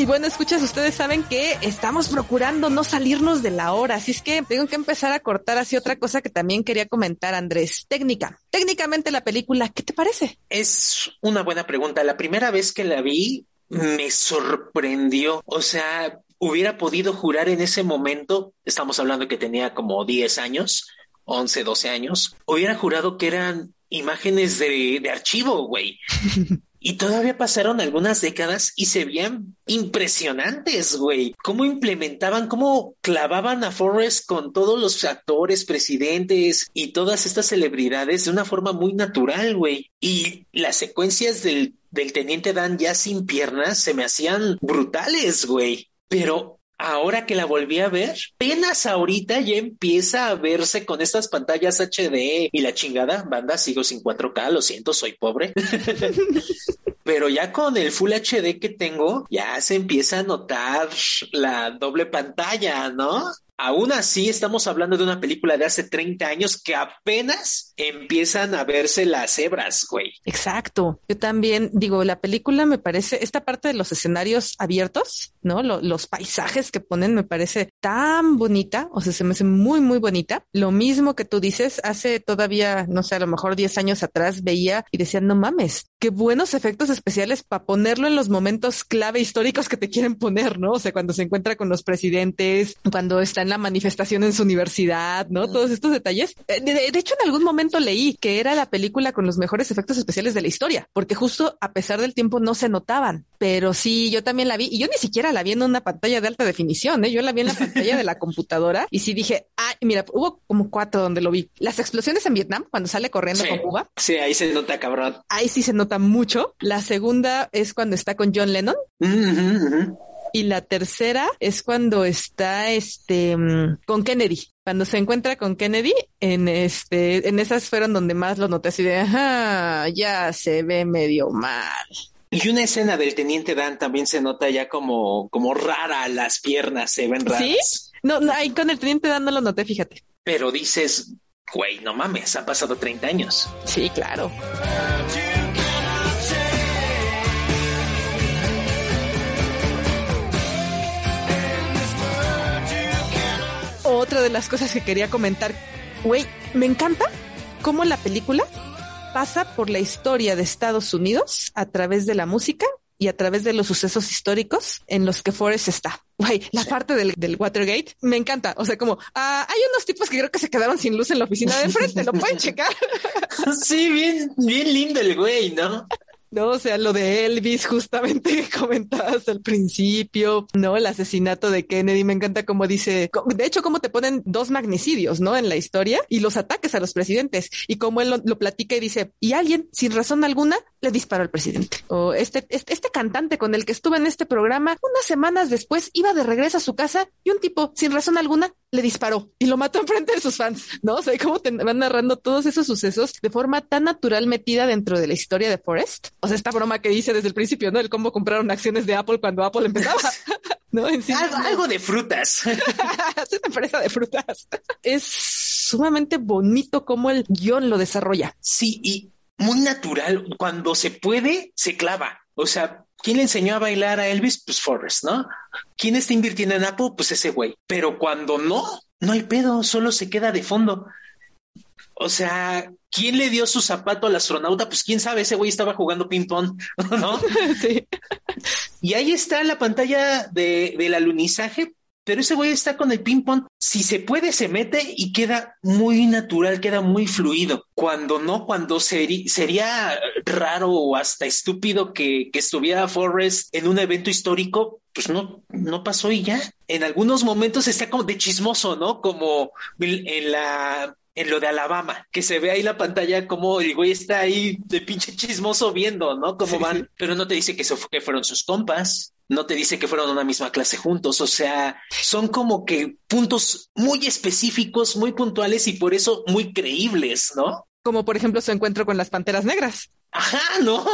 Y bueno, escuchas, ustedes saben que estamos procurando no salirnos de la hora, así es que tengo que empezar a cortar así otra cosa que también quería comentar, Andrés. Técnica. Técnicamente la película, ¿qué te parece? Es una buena pregunta. La primera vez que la vi me sorprendió. O sea, hubiera podido jurar en ese momento, estamos hablando que tenía como 10 años, 11, 12 años, hubiera jurado que eran imágenes de, de archivo, güey. Y todavía pasaron algunas décadas y se veían impresionantes, güey. Cómo implementaban, cómo clavaban a Forrest con todos los actores, presidentes y todas estas celebridades de una forma muy natural, güey. Y las secuencias del, del teniente Dan ya sin piernas se me hacían brutales, güey. Pero ahora que la volví a ver, apenas ahorita ya empieza a verse con estas pantallas HD y la chingada, banda, sigo sin 4K, lo siento, soy pobre. Pero ya con el Full HD que tengo, ya se empieza a notar la doble pantalla, ¿no? Aún así, estamos hablando de una película de hace 30 años que apenas empiezan a verse las hebras, güey. Exacto. Yo también digo, la película me parece, esta parte de los escenarios abiertos, ¿no? los paisajes que ponen me parece tan bonita, o sea, se me hace muy, muy bonita. Lo mismo que tú dices, hace todavía, no sé, a lo mejor 10 años atrás veía y decía, no mames, qué buenos efectos especiales para ponerlo en los momentos clave históricos que te quieren poner, ¿no? O sea, cuando se encuentra con los presidentes, cuando está en la manifestación en su universidad, ¿no? Todos estos detalles. Eh, de, hecho, en algún momento leí que era la película con los mejores efectos especiales de la historia, porque justo a pesar del tiempo no se notaban. Pero sí, yo también la vi y yo ni siquiera la vi en una pantalla de alta definición, ¿eh? Yo la vi en la pantalla de la computadora y sí dije, ah, mira, hubo como cuatro donde lo vi. Las explosiones en Vietnam, cuando sale corriendo con Cuba. Sí, ahí se nota cabrón. Ahí sí se nota mucho. La segunda es cuando está con John Lennon. Y la tercera es cuando está este mm, con Kennedy. Cuando se encuentra con Kennedy, en este, en esas fueron donde más lo noté así de ajá, ya se ve medio mal. Y una escena del teniente Dan también se nota ya como, como rara, las piernas se ven raras. ¿Sí? No, no, ahí con el teniente Dan no lo noté, fíjate. Pero dices, güey, no mames, han pasado 30 años. Sí, claro. Otra de las cosas que quería comentar. Güey, me encanta cómo la película pasa por la historia de Estados Unidos a través de la música y a través de los sucesos históricos en los que Forrest está. Güey, la parte del, Watergate me encanta. O sea, como ah, hay unos tipos que creo que se quedaron sin luz en la oficina de enfrente, lo pueden checar. sí, bien, bien lindo el güey, ¿no? No, o sea, lo de Elvis, justamente comentabas al principio, ¿no? El asesinato de Kennedy, me encanta cómo dice, de hecho, cómo te ponen dos magnicidios, ¿no? En la historia y los ataques a los presidentes y cómo él lo, platica y dice, y alguien, sin razón alguna, le disparó al presidente. O este, este, este, cantante con el que estuve en este programa, unas semanas después iba de regreso a su casa y un tipo, sin razón alguna, le disparó y lo mató enfrente de sus fans, ¿no? O sea, cómo te van narrando todos esos sucesos de forma tan natural metida dentro de la historia de Forrest o sea, esta broma que hice desde el principio, ¿no? El cómo compraron acciones de Apple cuando Apple empezaba. ¿No? algo, de frutas. es una empresa de frutas. Es sumamente bonito cómo el guion lo desarrolla. Sí, y muy natural. Cuando se puede, se clava. O sea, ¿quién le enseñó a bailar a Elvis? Pues Forrest, ¿no? ¿Quién está invirtiendo en Apple? Pues ese güey. Pero cuando no, no hay pedo, solo se queda de fondo. O sea, ¿quién le dio su zapato al astronauta? Pues quién sabe, ese güey estaba jugando ping-pong, ¿no? sí. Y ahí está la pantalla de, del alunizaje, pero ese güey está con el ping-pong. Si se puede, se mete y queda muy natural, queda muy fluido. Cuando no, cuando sería raro o hasta estúpido que, que estuviera Forrest en un evento histórico, pues no, no pasó y ya. En algunos momentos está como de chismoso, ¿no? Como en la en lo de Alabama, que se ve ahí la pantalla como el güey está ahí de pinche chismoso viendo, ¿no? Cómo van, pero no te dice que, fueron sus compas, no te dice que fueron a una misma clase juntos. O sea, son como que puntos muy específicos, muy puntuales y por eso muy creíbles, ¿no? Como por ejemplo su encuentro con las panteras negras. Ajá, ¿no?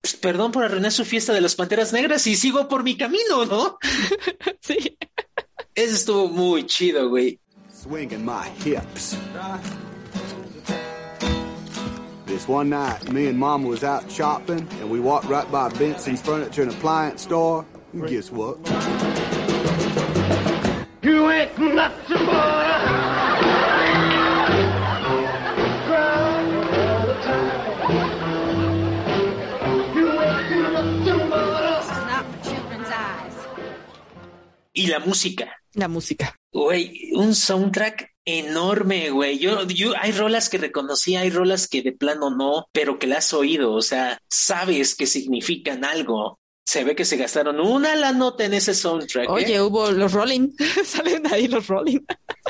Pues, perdón por arruinar su fiesta de las panteras negras y sigo por mi camino, ¿no? sí. Eso estuvo muy chido, güey. Swinging my hips. This one night, me and Mama was out shopping, and we walked right by Benson's Furniture and Appliance store. And guess what? You ain't nothing but Y la música. La música. Güey, un soundtrack enorme, güey. Yo, yo, hay rolas que reconocí, hay rolas que de plano no, pero que las has oído, o sea, sabes que significan algo. Se ve que se gastaron una la nota en ese soundtrack. ¿eh? Oye, hubo los Rolling, salen ahí los Rolling.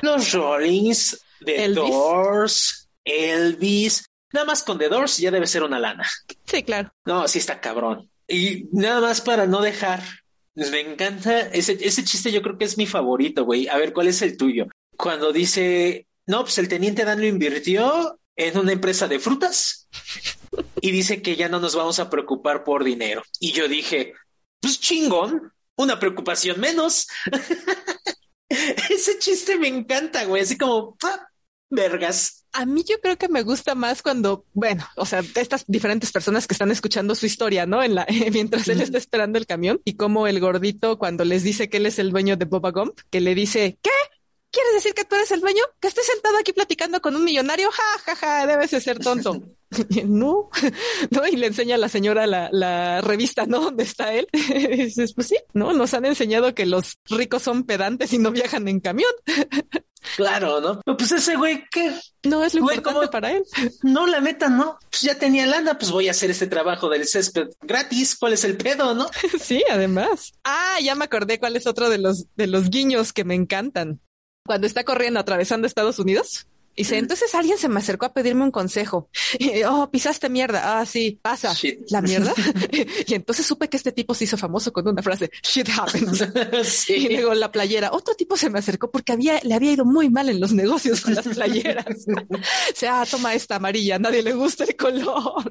los Rollings, The Elvis. Doors, Elvis. Nada más con The Doors ya debe ser una lana. Sí, claro. No, sí está cabrón. Y nada más para no dejar. Me encanta ese, ese chiste, yo creo que es mi favorito, güey. A ver, ¿cuál es el tuyo? Cuando dice, no, pues el teniente Dan lo invirtió en una empresa de frutas y dice que ya no nos vamos a preocupar por dinero. Y yo dije, pues chingón, una preocupación menos. ese chiste me encanta, güey. Así como, ¡ah! Vergas. A mí yo creo que me gusta más cuando, bueno, o sea, estas diferentes personas que están escuchando su historia, ¿no? En la, mientras él está esperando el camión y como el gordito cuando les dice que él es el dueño de Boba Gump, que le dice, ¿qué? ¿Quieres decir que tú eres el dueño? ¿Que estoy sentado aquí platicando con un millonario? Ja, ja, ja, debes de ser tonto. no, no, y le enseña a la señora la, la revista, ¿no? ¿Dónde está él? y dices, pues sí, no, nos han enseñado que los ricos son pedantes y no viajan en camión. Claro, ¿no? Pero pues ese güey, ¿qué? No es lo Güey, importante ¿cómo? para él. No, la neta, no. Pues ya tenía lana, pues voy a hacer este trabajo del césped gratis. ¿Cuál es el pedo, no? Sí, además. Ah, ya me acordé cuál es otro de los, de los guiños que me encantan. Cuando está corriendo atravesando Estados Unidos. Dice, entonces alguien se me acercó a pedirme un consejo. Y, oh, pisaste mierda. Ah, sí, pasa. Shit. La mierda. y entonces supe que este tipo se hizo famoso con una frase, shit happens. Sí. Y luego la playera. Otro tipo se me acercó porque había, le había ido muy mal en los negocios con las playeras. o sea, ah, toma esta amarilla, nadie le gusta el color.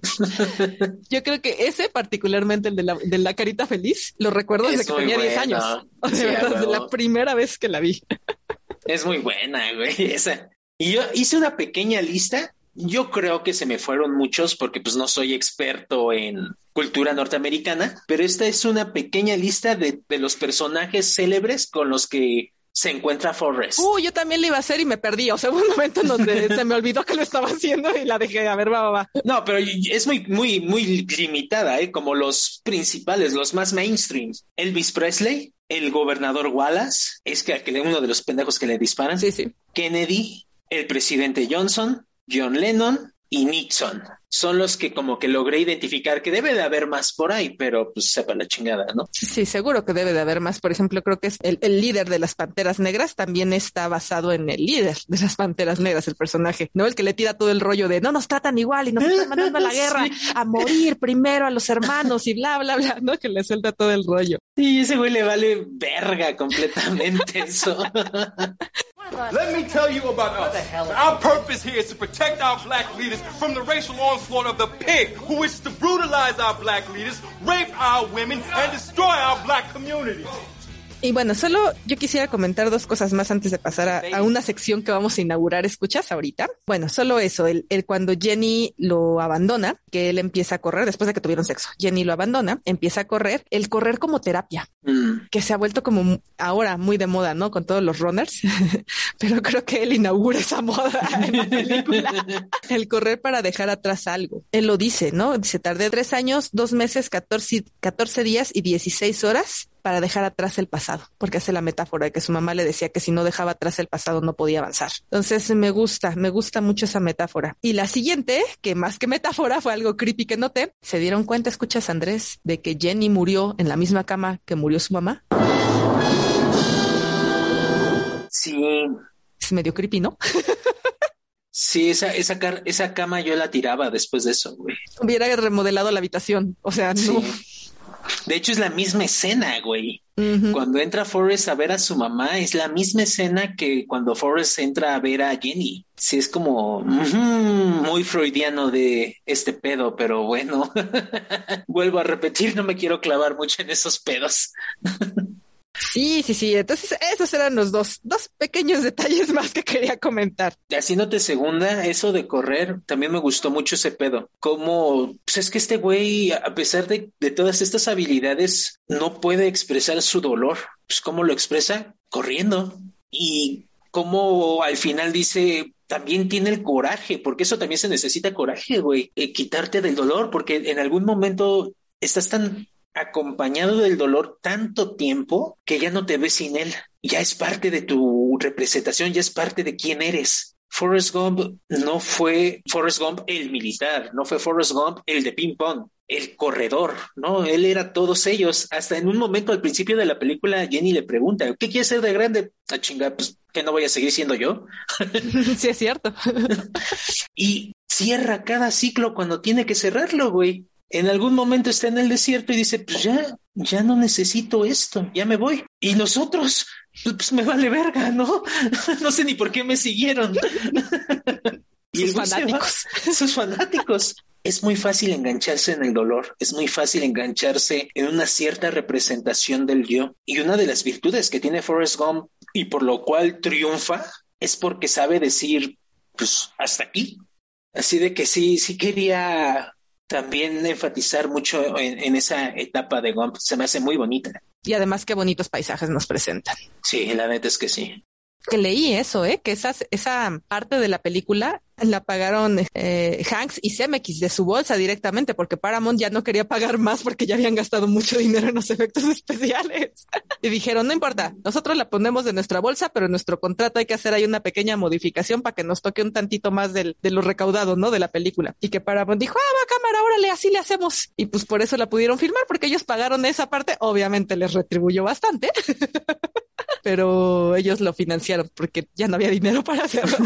Yo creo que ese, particularmente el de la, de la carita feliz, lo recuerdo desde Es que tenía 10 bueno. años. O sea, desde la primera vez que la vi. Es muy buena, güey. Esa. Y yo hice una pequeña lista. Yo creo que se me fueron muchos porque pues no soy experto en cultura norteamericana, pero esta es una pequeña lista de, de los personajes célebres con los que se encuentra Forrest. Uh, yo también le iba a hacer y me perdí. O sea, hubo un momento en donde se me olvidó que lo estaba haciendo y la dejé. A ver, va, va, va. No, pero es muy, muy, muy limitada, ¿eh? Como los principales, los más mainstream. Elvis Presley, el gobernador Wallace, es que, uno de los pendejos que le disparan. Sí, sí. Kennedy, el presidente Johnson, John Lennon y Nixon. Son los que como que logré identificar que debe de haber más por ahí, pero pues sepa la chingada, ¿no? Sí, seguro que debe de haber más. Por ejemplo, creo que es el, el líder de las Panteras Negras también está basado en el líder de las Panteras Negras, el personaje, ¿no? El que le tira todo el rollo de no nos tratan igual y nos están mandando a la guerra Sí. a morir primero a los hermanos y bla, bla, bla, ¿no? Que le suelta todo el rollo. Y ese güey le vale verga completamente eso. Let me tell you about us. Our purpose here is to protect our black leaders from the racial onslaught of the pig who wishes to brutalize our black leaders, rape our women, and destroy our black community. Y bueno, solo yo quisiera comentar dos cosas más antes de pasar a, a una sección que vamos a inaugurar. ¿Escuchas ahorita? Bueno, solo eso, el, el cuando Jenny lo abandona, que él empieza a correr después de que tuvieron sexo. Jenny lo abandona, empieza a correr, el correr como terapia, Mm. que se ha vuelto como ahora muy de moda, ¿no? Con todos los runners, pero creo que él inaugura esa moda en la película. El correr para dejar atrás algo. Él lo dice, ¿no? Dice, tardé tres años, dos meses, 14, 14 días y 16 horas para dejar atrás el pasado, porque hace la metáfora de que su mamá le decía que si no dejaba atrás el pasado no podía avanzar. Entonces me gusta, me gusta mucho esa metáfora. Y la siguiente, que más que metáfora fue algo creepy que noté, se dieron cuenta, escuchas Andrés, de que Jenny murió en la misma cama que murió su mamá. Sí, Es medio creepy, ¿no? sí, esa, esa, car- esa cama yo la tiraba después de eso, güey. Hubiera remodelado la habitación, o sea, no. Sí. De hecho, es la misma escena, güey. Cuando entra Forrest a ver a su mamá, es la misma escena que cuando Forrest entra a ver a Jenny. Sí, es como muy freudiano de este pedo, pero bueno, vuelvo a repetir, no me quiero clavar mucho en esos pedos. Sí, sí, sí. Entonces, esos eran los dos, dos pequeños detalles más que quería comentar. Haciéndote segunda, eso de correr, también me gustó mucho ese pedo. Como, pues es que este güey, a pesar de, de todas estas habilidades, no puede expresar su dolor. Pues, ¿cómo lo expresa? Corriendo. Y cómo al final dice, también tiene el coraje, porque eso también se necesita coraje, güey. Eh, quitarte del dolor, porque en algún momento estás tan acompañado del dolor tanto tiempo que ya no te ves sin él. Ya es parte de tu representación, ya es parte de quién eres. Forrest Gump no fue Forrest Gump el militar, no fue Forrest Gump el de ping pong, el corredor, ¿no? Él era todos ellos. Hasta en un momento al principio de la película, Jenny le pregunta, ¿qué quieres ser de grande? A chinga, pues que no voy a seguir siendo yo. sí, es cierto. y cierra cada ciclo cuando tiene que cerrarlo, güey en algún momento está en el desierto y dice, pues ya, ya no necesito esto, ya me voy. Y los otros, pues me vale verga, ¿no? no sé ni por qué me siguieron. y sus fanáticos. Sus fanáticos. Es muy fácil engancharse en el dolor, es muy fácil engancharse en una cierta representación del yo. Y una de las virtudes que tiene Forrest Gump y por lo cual triunfa es porque sabe decir, pues hasta aquí. Así de que sí, sí quería también enfatizar mucho en, esa etapa de Gump. Se me hace muy bonita. Y además qué bonitos paisajes nos presentan. Sí, la neta es que sí. Que leí eso, ¿eh? Que esas, esa parte de la película la pagaron eh, Hanks y Zemeckis de su bolsa directamente porque Paramount ya no quería pagar más porque ya habían gastado mucho dinero en los efectos especiales. y dijeron, no importa, nosotros la ponemos de nuestra bolsa, pero en nuestro contrato hay que hacer ahí una pequeña modificación para que nos toque un tantito más del, de lo recaudado, ¿no? De la película. Y que Paramount dijo, ah, va cámara, órale, así le hacemos. Y pues por eso la pudieron filmar porque ellos pagaron esa parte. Obviamente les retribuyó bastante. pero ellos lo financiaron porque ya no había dinero para hacerlo.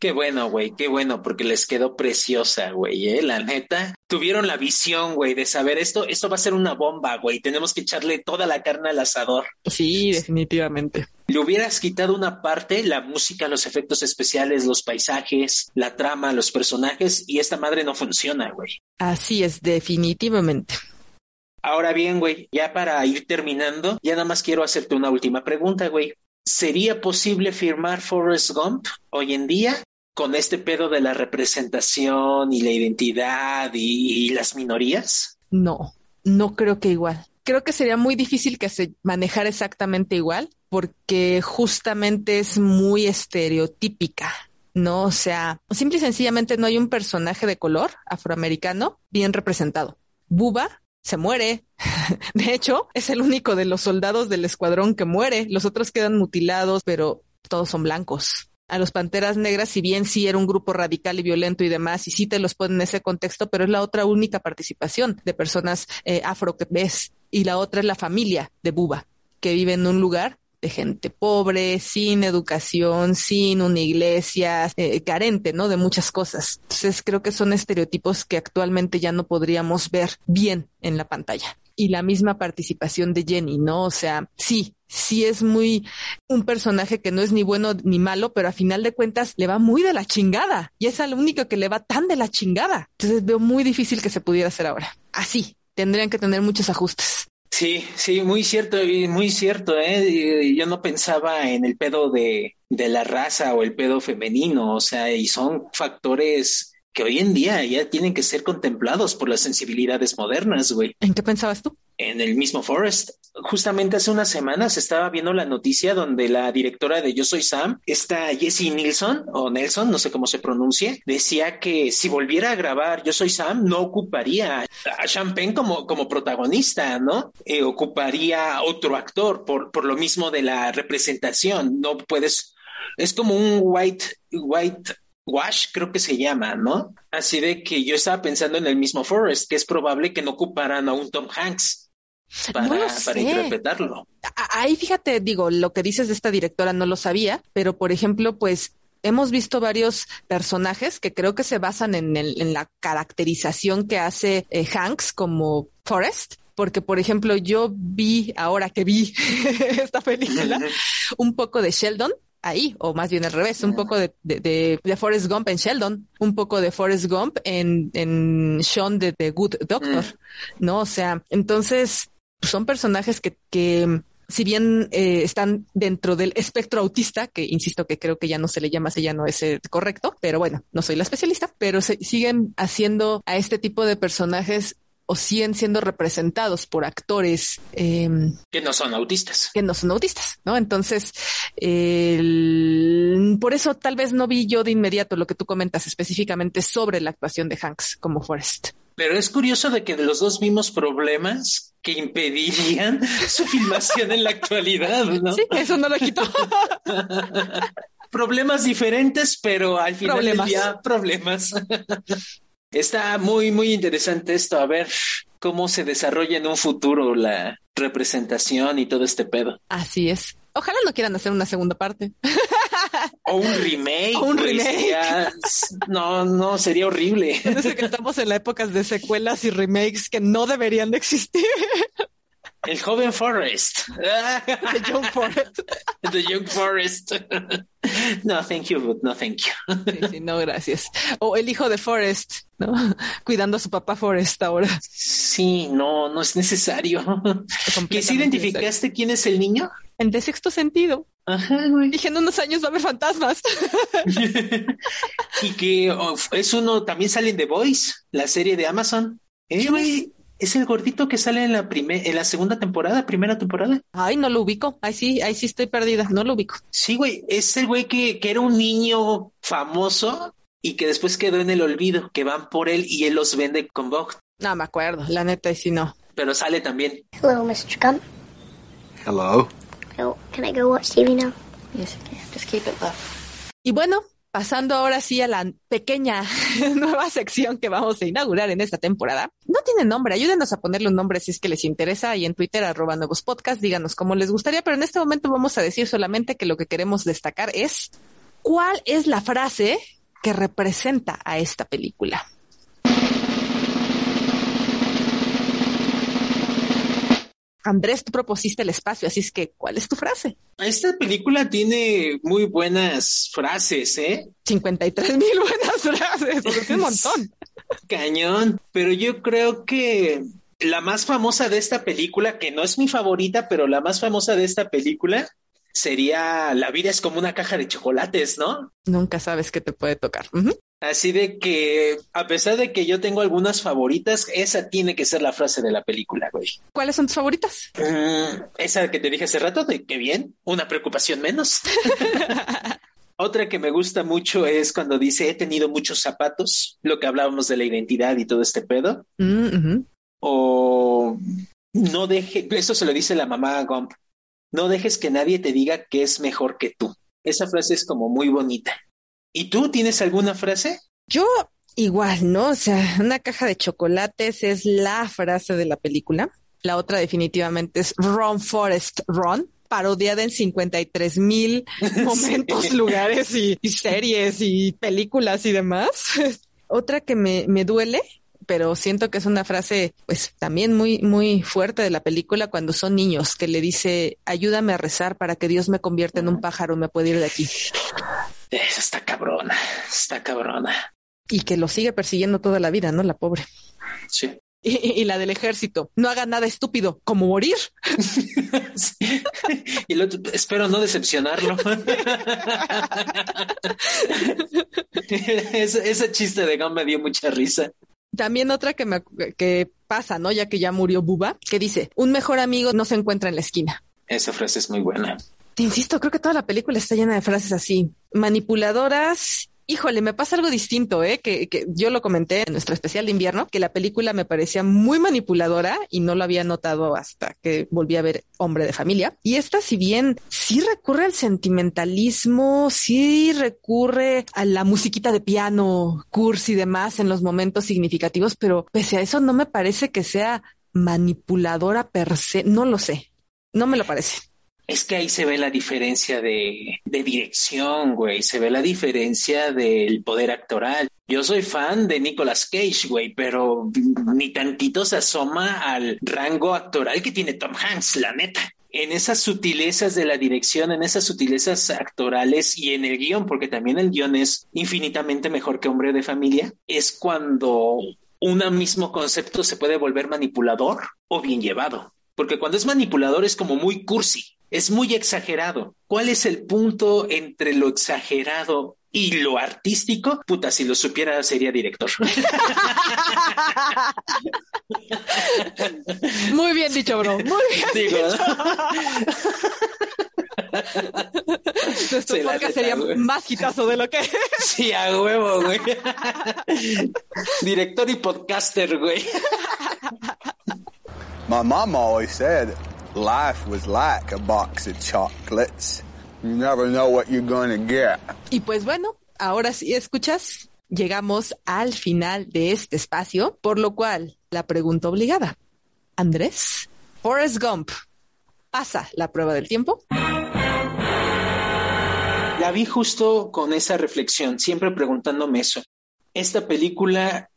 qué bueno, güey, qué bueno, porque les quedó preciosa, güey, eh, la neta. Tuvieron la visión, güey, de saber esto, esto va a ser una bomba, güey, tenemos que echarle toda la carne al asador. Sí, definitivamente. Le hubieras quitado una parte, la música, los efectos especiales, los paisajes, la trama, los personajes, y esta madre no funciona, güey. Así es, definitivamente. Ahora bien, güey, ya para ir terminando, ya nada más quiero hacerte una última pregunta, güey. ¿Sería posible firmar Forrest Gump hoy en día con este pedo de la representación y la identidad y, las minorías? No, no creo que igual. Creo que sería muy difícil que se manejara exactamente igual porque justamente es muy estereotípica. No, o sea, simple y sencillamente no hay un personaje de color afroamericano bien representado. Buba se muere. De hecho, es el único de los soldados del escuadrón que muere. Los otros quedan mutilados, pero todos son blancos. A los Panteras Negras, si bien sí era un grupo radical y violento y demás, y sí te los ponen en ese contexto, pero es la otra única participación de personas eh, afro que ves. Y la otra es la familia de Buba, que vive en un lugar de gente pobre, sin educación, sin una iglesia, eh, carente, ¿no? De muchas cosas. Entonces creo que son estereotipos que actualmente ya no podríamos ver bien en la pantalla. Y la misma participación de Jenny, ¿no? O sea, sí, sí es muy un personaje que no es ni bueno ni malo, pero a final de cuentas le va muy de la chingada. Y es lo único que le va tan de la chingada. Entonces veo muy difícil que se pudiera hacer ahora. Así, tendrían que tener muchos ajustes. Sí, sí, muy cierto, muy cierto, ¿eh? Yo no pensaba en el pedo de, de la raza o el pedo femenino, o sea, y son factores que hoy en día ya tienen que ser contemplados por las sensibilidades modernas, güey. ¿En qué pensabas tú? En el mismo Forest. Justamente hace unas semanas estaba viendo la noticia donde la directora de Yo Soy Sam, esta Jessie Nilsson o Nelson, no sé cómo se pronuncie, decía que si volviera a grabar Yo Soy Sam no ocuparía a Champagne como, como protagonista, ¿no? Eh, ocuparía otro actor por, por lo mismo de la representación. No puedes, es como un white, white Wash, creo que se llama, ¿no? Así de que yo estaba pensando en el mismo Forrest, que es probable que no ocuparan a un Tom Hanks para, para interpretarlo. Ahí fíjate, digo, lo que dices de esta directora no lo sabía, pero por ejemplo, pues hemos visto varios personajes que creo que se basan en, el, en la caracterización que hace eh, Hanks como Forrest porque por ejemplo yo vi, ahora que vi esta película, un poco de Sheldon ahí, o más bien al revés, un poco de, de, de, de Forrest Gump en Sheldon, un poco de Forrest Gump en, en Sean de The Good Doctor, ¿no? O sea, entonces son personajes que, que si bien eh, están dentro del espectro autista, que insisto que creo que ya no se le llama así, ya no es eh, correcto, pero bueno, no soy la especialista, pero se siguen haciendo a este tipo de personajes o siguen siendo representados por actores eh, que no son autistas. Que no son autistas, ¿no? Entonces, el, por eso tal vez no vi yo de inmediato lo que tú comentas específicamente sobre la actuación de Hanks como Forrest. Pero es curioso de que de los dos vimos problemas que impedirían su filmación en la actualidad, ¿no? Sí, eso no lo quitó. problemas diferentes, pero al final Problemas. del día problemas. Está muy, muy interesante esto, a ver cómo se desarrolla en un futuro la representación y todo este pedo. Así es. Ojalá no quieran hacer una segunda parte. O un remake. O un remake. no, no, sería horrible. Desde que estamos en la época de secuelas y remakes que no deberían de existir. El joven Forrest. The Young Forrest. The Young Forrest. No, thank you, but no thank you. Sí, sí, no, gracias. O el hijo de Forrest, ¿no? Cuidando a su papá Forrest ahora. Sí, no, no es necesario. ¿Que Completamente identificaste quién es el niño? El de sexto sentido. Ajá, güey. Dije, en unos años va a haber fantasmas. y que oh, es uno, también sale en The Voice, la serie de Amazon. Eh, ¿Quién güey, es el gordito que sale en la primer, en la segunda temporada, primera temporada. Ay, no lo ubico. Ay, sí, ahí sí estoy perdida. No lo ubico. Sí, güey, es el güey que, que era un niño famoso y que después quedó en el olvido, que van por él y él los vende con Vogue. No me acuerdo. La neta, y sí no. Pero sale también. Hello, Mr. Gump. Hello. Oh, can I go watch TV now? Yes, you can. Just keep it low. Y bueno, pasando ahora sí a la pequeña nueva sección que vamos a inaugurar en esta temporada. No tiene nombre, ayúdenos a ponerle un nombre si es que les interesa y en Twitter arroba nuevos podcasts, díganos cómo les gustaría, pero en este momento vamos a decir solamente que lo que queremos destacar es cuál es la frase que representa a esta película. Andrés, tú propusiste el espacio, así es que, ¿cuál es tu frase? Esta película tiene muy buenas frases, ¿eh? 53 mil buenas frases, es un montón. Cañón. Pero yo creo que la más famosa de esta película, que no es mi favorita, pero la más famosa de esta película sería La vida es como una caja de chocolates, ¿no? Nunca sabes qué te puede tocar. Así de que, a pesar de que yo tengo algunas favoritas, esa tiene que ser la frase de la película, güey. ¿Cuáles son tus favoritas? Mm, esa que te dije hace rato, de que bien, una preocupación menos. Otra que me gusta mucho es cuando dice, he tenido muchos zapatos, lo que hablábamos de la identidad y todo este pedo. Mm. O no deje, eso se lo dice la mamá a Gump, no dejes que nadie te diga que es mejor que tú. Esa frase es como muy bonita. ¿Y tú tienes alguna frase? Yo igual, ¿no? O sea, una caja de chocolates es la frase de la película. La otra definitivamente es Ron Forest Ron, parodiada en 53 mil momentos, lugares y, y series y películas y demás. Otra que me, me duele, pero siento que es una frase, pues también muy, muy fuerte de la película cuando son niños, que le dice, ayúdame a rezar para que Dios me convierta en un pájaro y me pueda ir de aquí. Esa está cabrona, está cabrona. Y que lo sigue persiguiendo toda la vida, ¿no? La pobre. Sí. Y, y la del ejército, no haga nada estúpido, como morir. Sí. Y espero no decepcionarlo. ese, ese chiste de Gum me dio mucha risa. También otra que me que pasa, ¿no? Ya que ya murió Buba, que dice, un mejor amigo no se encuentra en la esquina. Esa frase es muy buena. Te insisto, creo que toda la película está llena de frases así, manipuladoras. Híjole, me pasa algo distinto, ¿eh? Que, que yo lo comenté en nuestro especial de invierno, que la película me parecía muy manipuladora y no lo había notado hasta que volví a ver Hombre de Familia. Y esta, si bien sí recurre al sentimentalismo, sí recurre a la musiquita de piano, cursi y demás en los momentos significativos, pero pese a eso no me parece que sea manipuladora per se, no lo sé, no me lo parece. Es que ahí se ve la diferencia de, dirección, güey. Se ve la diferencia del poder actoral. Yo soy fan de Nicolas Cage, güey, pero ni tantito se asoma al rango actoral que tiene Tom Hanks, la neta. En esas sutilezas de la dirección, en esas sutilezas actorales y en el guion, porque también el guion es infinitamente mejor que Hombre de Familia, es cuando un mismo concepto se puede volver manipulador o bien llevado. Porque cuando es manipulador es como muy cursi, es muy exagerado. ¿Cuál es el punto entre lo exagerado y lo artístico? Puta, si lo supiera sería director. Muy bien dicho, bro. Muy bien Digo, dicho. Nuestro la podcast sería güey. más hitazo de lo que Sí, a huevo, güey. Director y podcaster, güey. My mom always said life was like a box of chocolates. You never know what you're going to get. Y pues bueno, ahora sí escuchas, llegamos al final de este espacio, por lo cual la pregunta obligada. Andrés, Forrest Gump, ¿pasa la prueba del tiempo? La vi justo con esa reflexión, siempre preguntándome eso. ¿Esta película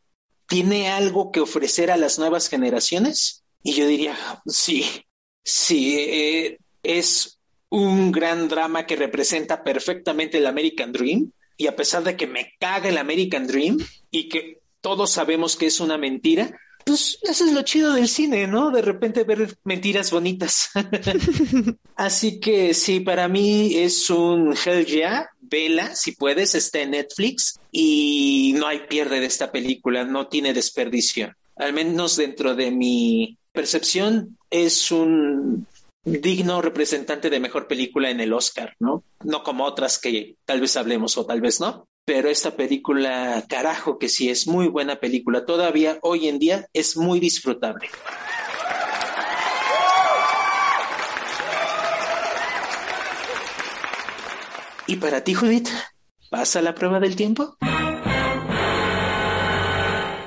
tiene algo que ofrecer a las nuevas generaciones? Y yo diría, sí, sí, eh, es un gran drama que representa perfectamente el American Dream. Y a pesar de que me caga el American Dream y que todos sabemos que es una mentira, pues eso es lo chido del cine, ¿no? De repente ver mentiras bonitas. Así que sí, para mí es un hell yeah, vela, si puedes, está en Netflix y no hay pierde de esta película, no tiene desperdicio. Al menos dentro de mi percepción es un digno representante de mejor película en el Oscar, ¿no? No como otras que tal vez hablemos o tal vez no. Pero esta película, carajo que sí, es muy buena película. Todavía hoy en día es muy disfrutable. ¿Y para ti, Judith? ¿Pasa la prueba del tiempo?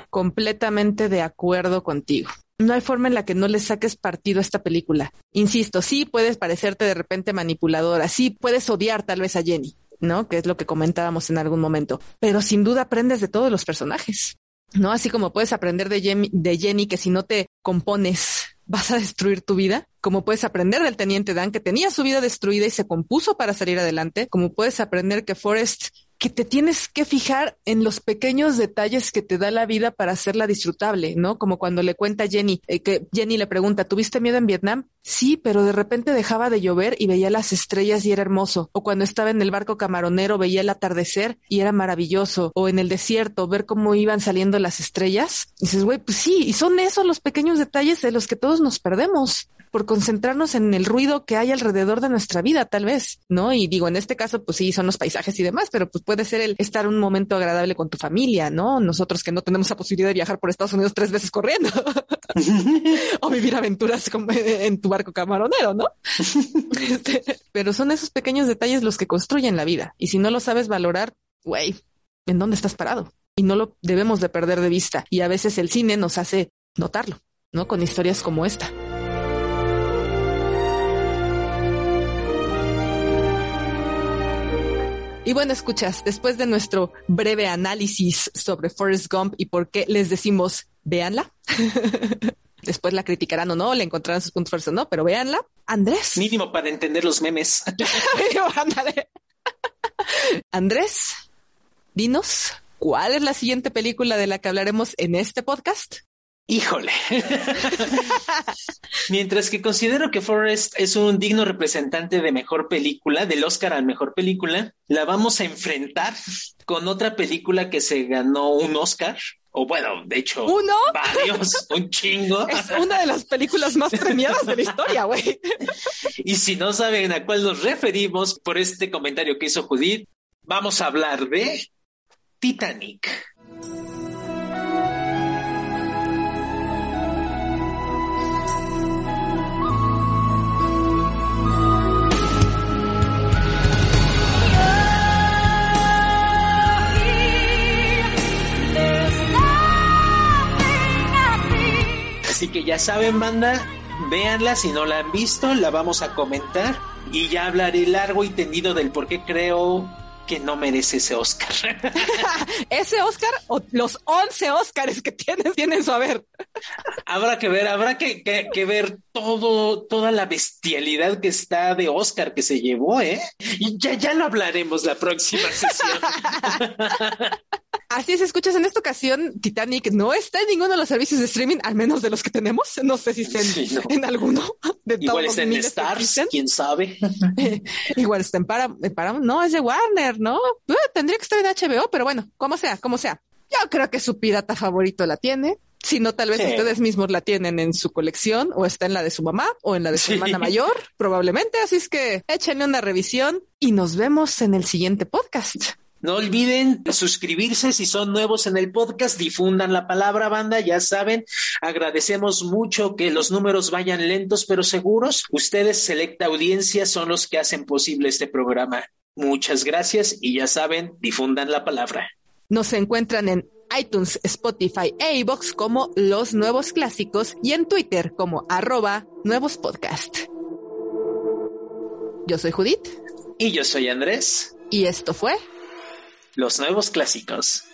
Completamente de acuerdo contigo. No hay forma en la que no le saques partido a esta película. Insisto, sí puedes parecerte de repente manipuladora, sí puedes odiar tal vez a Jenny, ¿no? Que es lo que comentábamos en algún momento, pero sin duda aprendes de todos los personajes, ¿no? Así como puedes aprender de Jenny, de Jenny que si no te compones vas a destruir tu vida, como puedes aprender del teniente Dan que tenía su vida destruida y se compuso para salir adelante, como puedes aprender que Forrest que te tienes que fijar en los pequeños detalles que te da la vida para hacerla disfrutable, ¿no? Como cuando le cuenta Jenny, eh, que Jenny le pregunta, ¿tuviste miedo en Vietnam? Sí, pero de repente dejaba de llover y veía las estrellas y era hermoso. O cuando estaba en el barco camaronero veía el atardecer y era maravilloso. O en el desierto ver cómo iban saliendo las estrellas. Dices, güey, pues sí, y son esos los pequeños detalles de los que todos nos perdemos por concentrarnos en el ruido que hay alrededor de nuestra vida, tal vez, ¿no? Y digo, en este caso, pues sí, son los paisajes y demás, pero pues puede ser el estar un momento agradable con tu familia, ¿no? Nosotros que no tenemos la posibilidad de viajar por Estados Unidos tres veces corriendo o vivir aventuras como en tu barco camaronero, ¿no? Este, pero son esos pequeños detalles los que construyen la vida. Y si no lo sabes valorar, güey, ¿en dónde estás parado? Y no lo debemos de perder de vista. Y a veces el cine nos hace notarlo, ¿no? Con historias como esta. Y bueno, escuchas, después de nuestro breve análisis sobre Forrest Gump y por qué les decimos, véanla. después la criticarán o no, le encontrarán sus puntos fuertes o no, pero véanla. Andrés. Mínimo para entender los memes. Andrés, dinos, ¿cuál es la siguiente película de la que hablaremos en este podcast? Híjole. Mientras que considero que Forrest es un digno representante de mejor película, del Oscar a mejor película, la vamos a enfrentar con otra película que se ganó un Oscar. O bueno, de hecho, ¿Uno? varios, un chingo. Es una de las películas más premiadas de la historia, güey. Y si no saben a cuál nos referimos por este comentario que hizo Judith, vamos a hablar de Titanic. Ya saben, banda, véanla si no la han visto, la vamos a comentar y ya hablaré largo y tendido del por qué creo que no merece ese Oscar. ese Oscar o los 11 Oscars que tiene, tienen su haber. Habrá que ver, habrá que, que, que, ver todo, toda la bestialidad que está de Oscar que se llevó, ¿eh? Y ya, ya lo hablaremos la próxima sesión. Así es, escuchas, en esta ocasión Titanic no está en ninguno de los servicios de streaming, al menos de los que tenemos. No sé si está en, sí, no. en alguno. De Igual está en Stars, quién sabe. Igual está en Paramount, Param no, es de Warner, ¿no? Uh, tendría que estar en HBO, pero bueno, como sea, como sea. Yo creo que su pirata favorito la tiene. Si no, tal vez sí. ustedes mismos la tienen en su colección o está en la de su mamá o en la de su sí. hermana mayor, probablemente. Así es que échenle una revisión y nos vemos en el siguiente podcast. No olviden suscribirse si son nuevos en el podcast, difundan la palabra banda, ya saben, agradecemos mucho que los números vayan lentos pero seguros. Ustedes, selecta audiencia, son los que hacen posible este programa. Muchas gracias y ya saben, difundan la palabra. Nos encuentran en iTunes, Spotify e iVoox como Los Nuevos Clásicos y en Twitter como arroba Nuevos Podcast. Yo soy Judith. Y yo soy Andrés. Y esto fue los nuevos clásicos.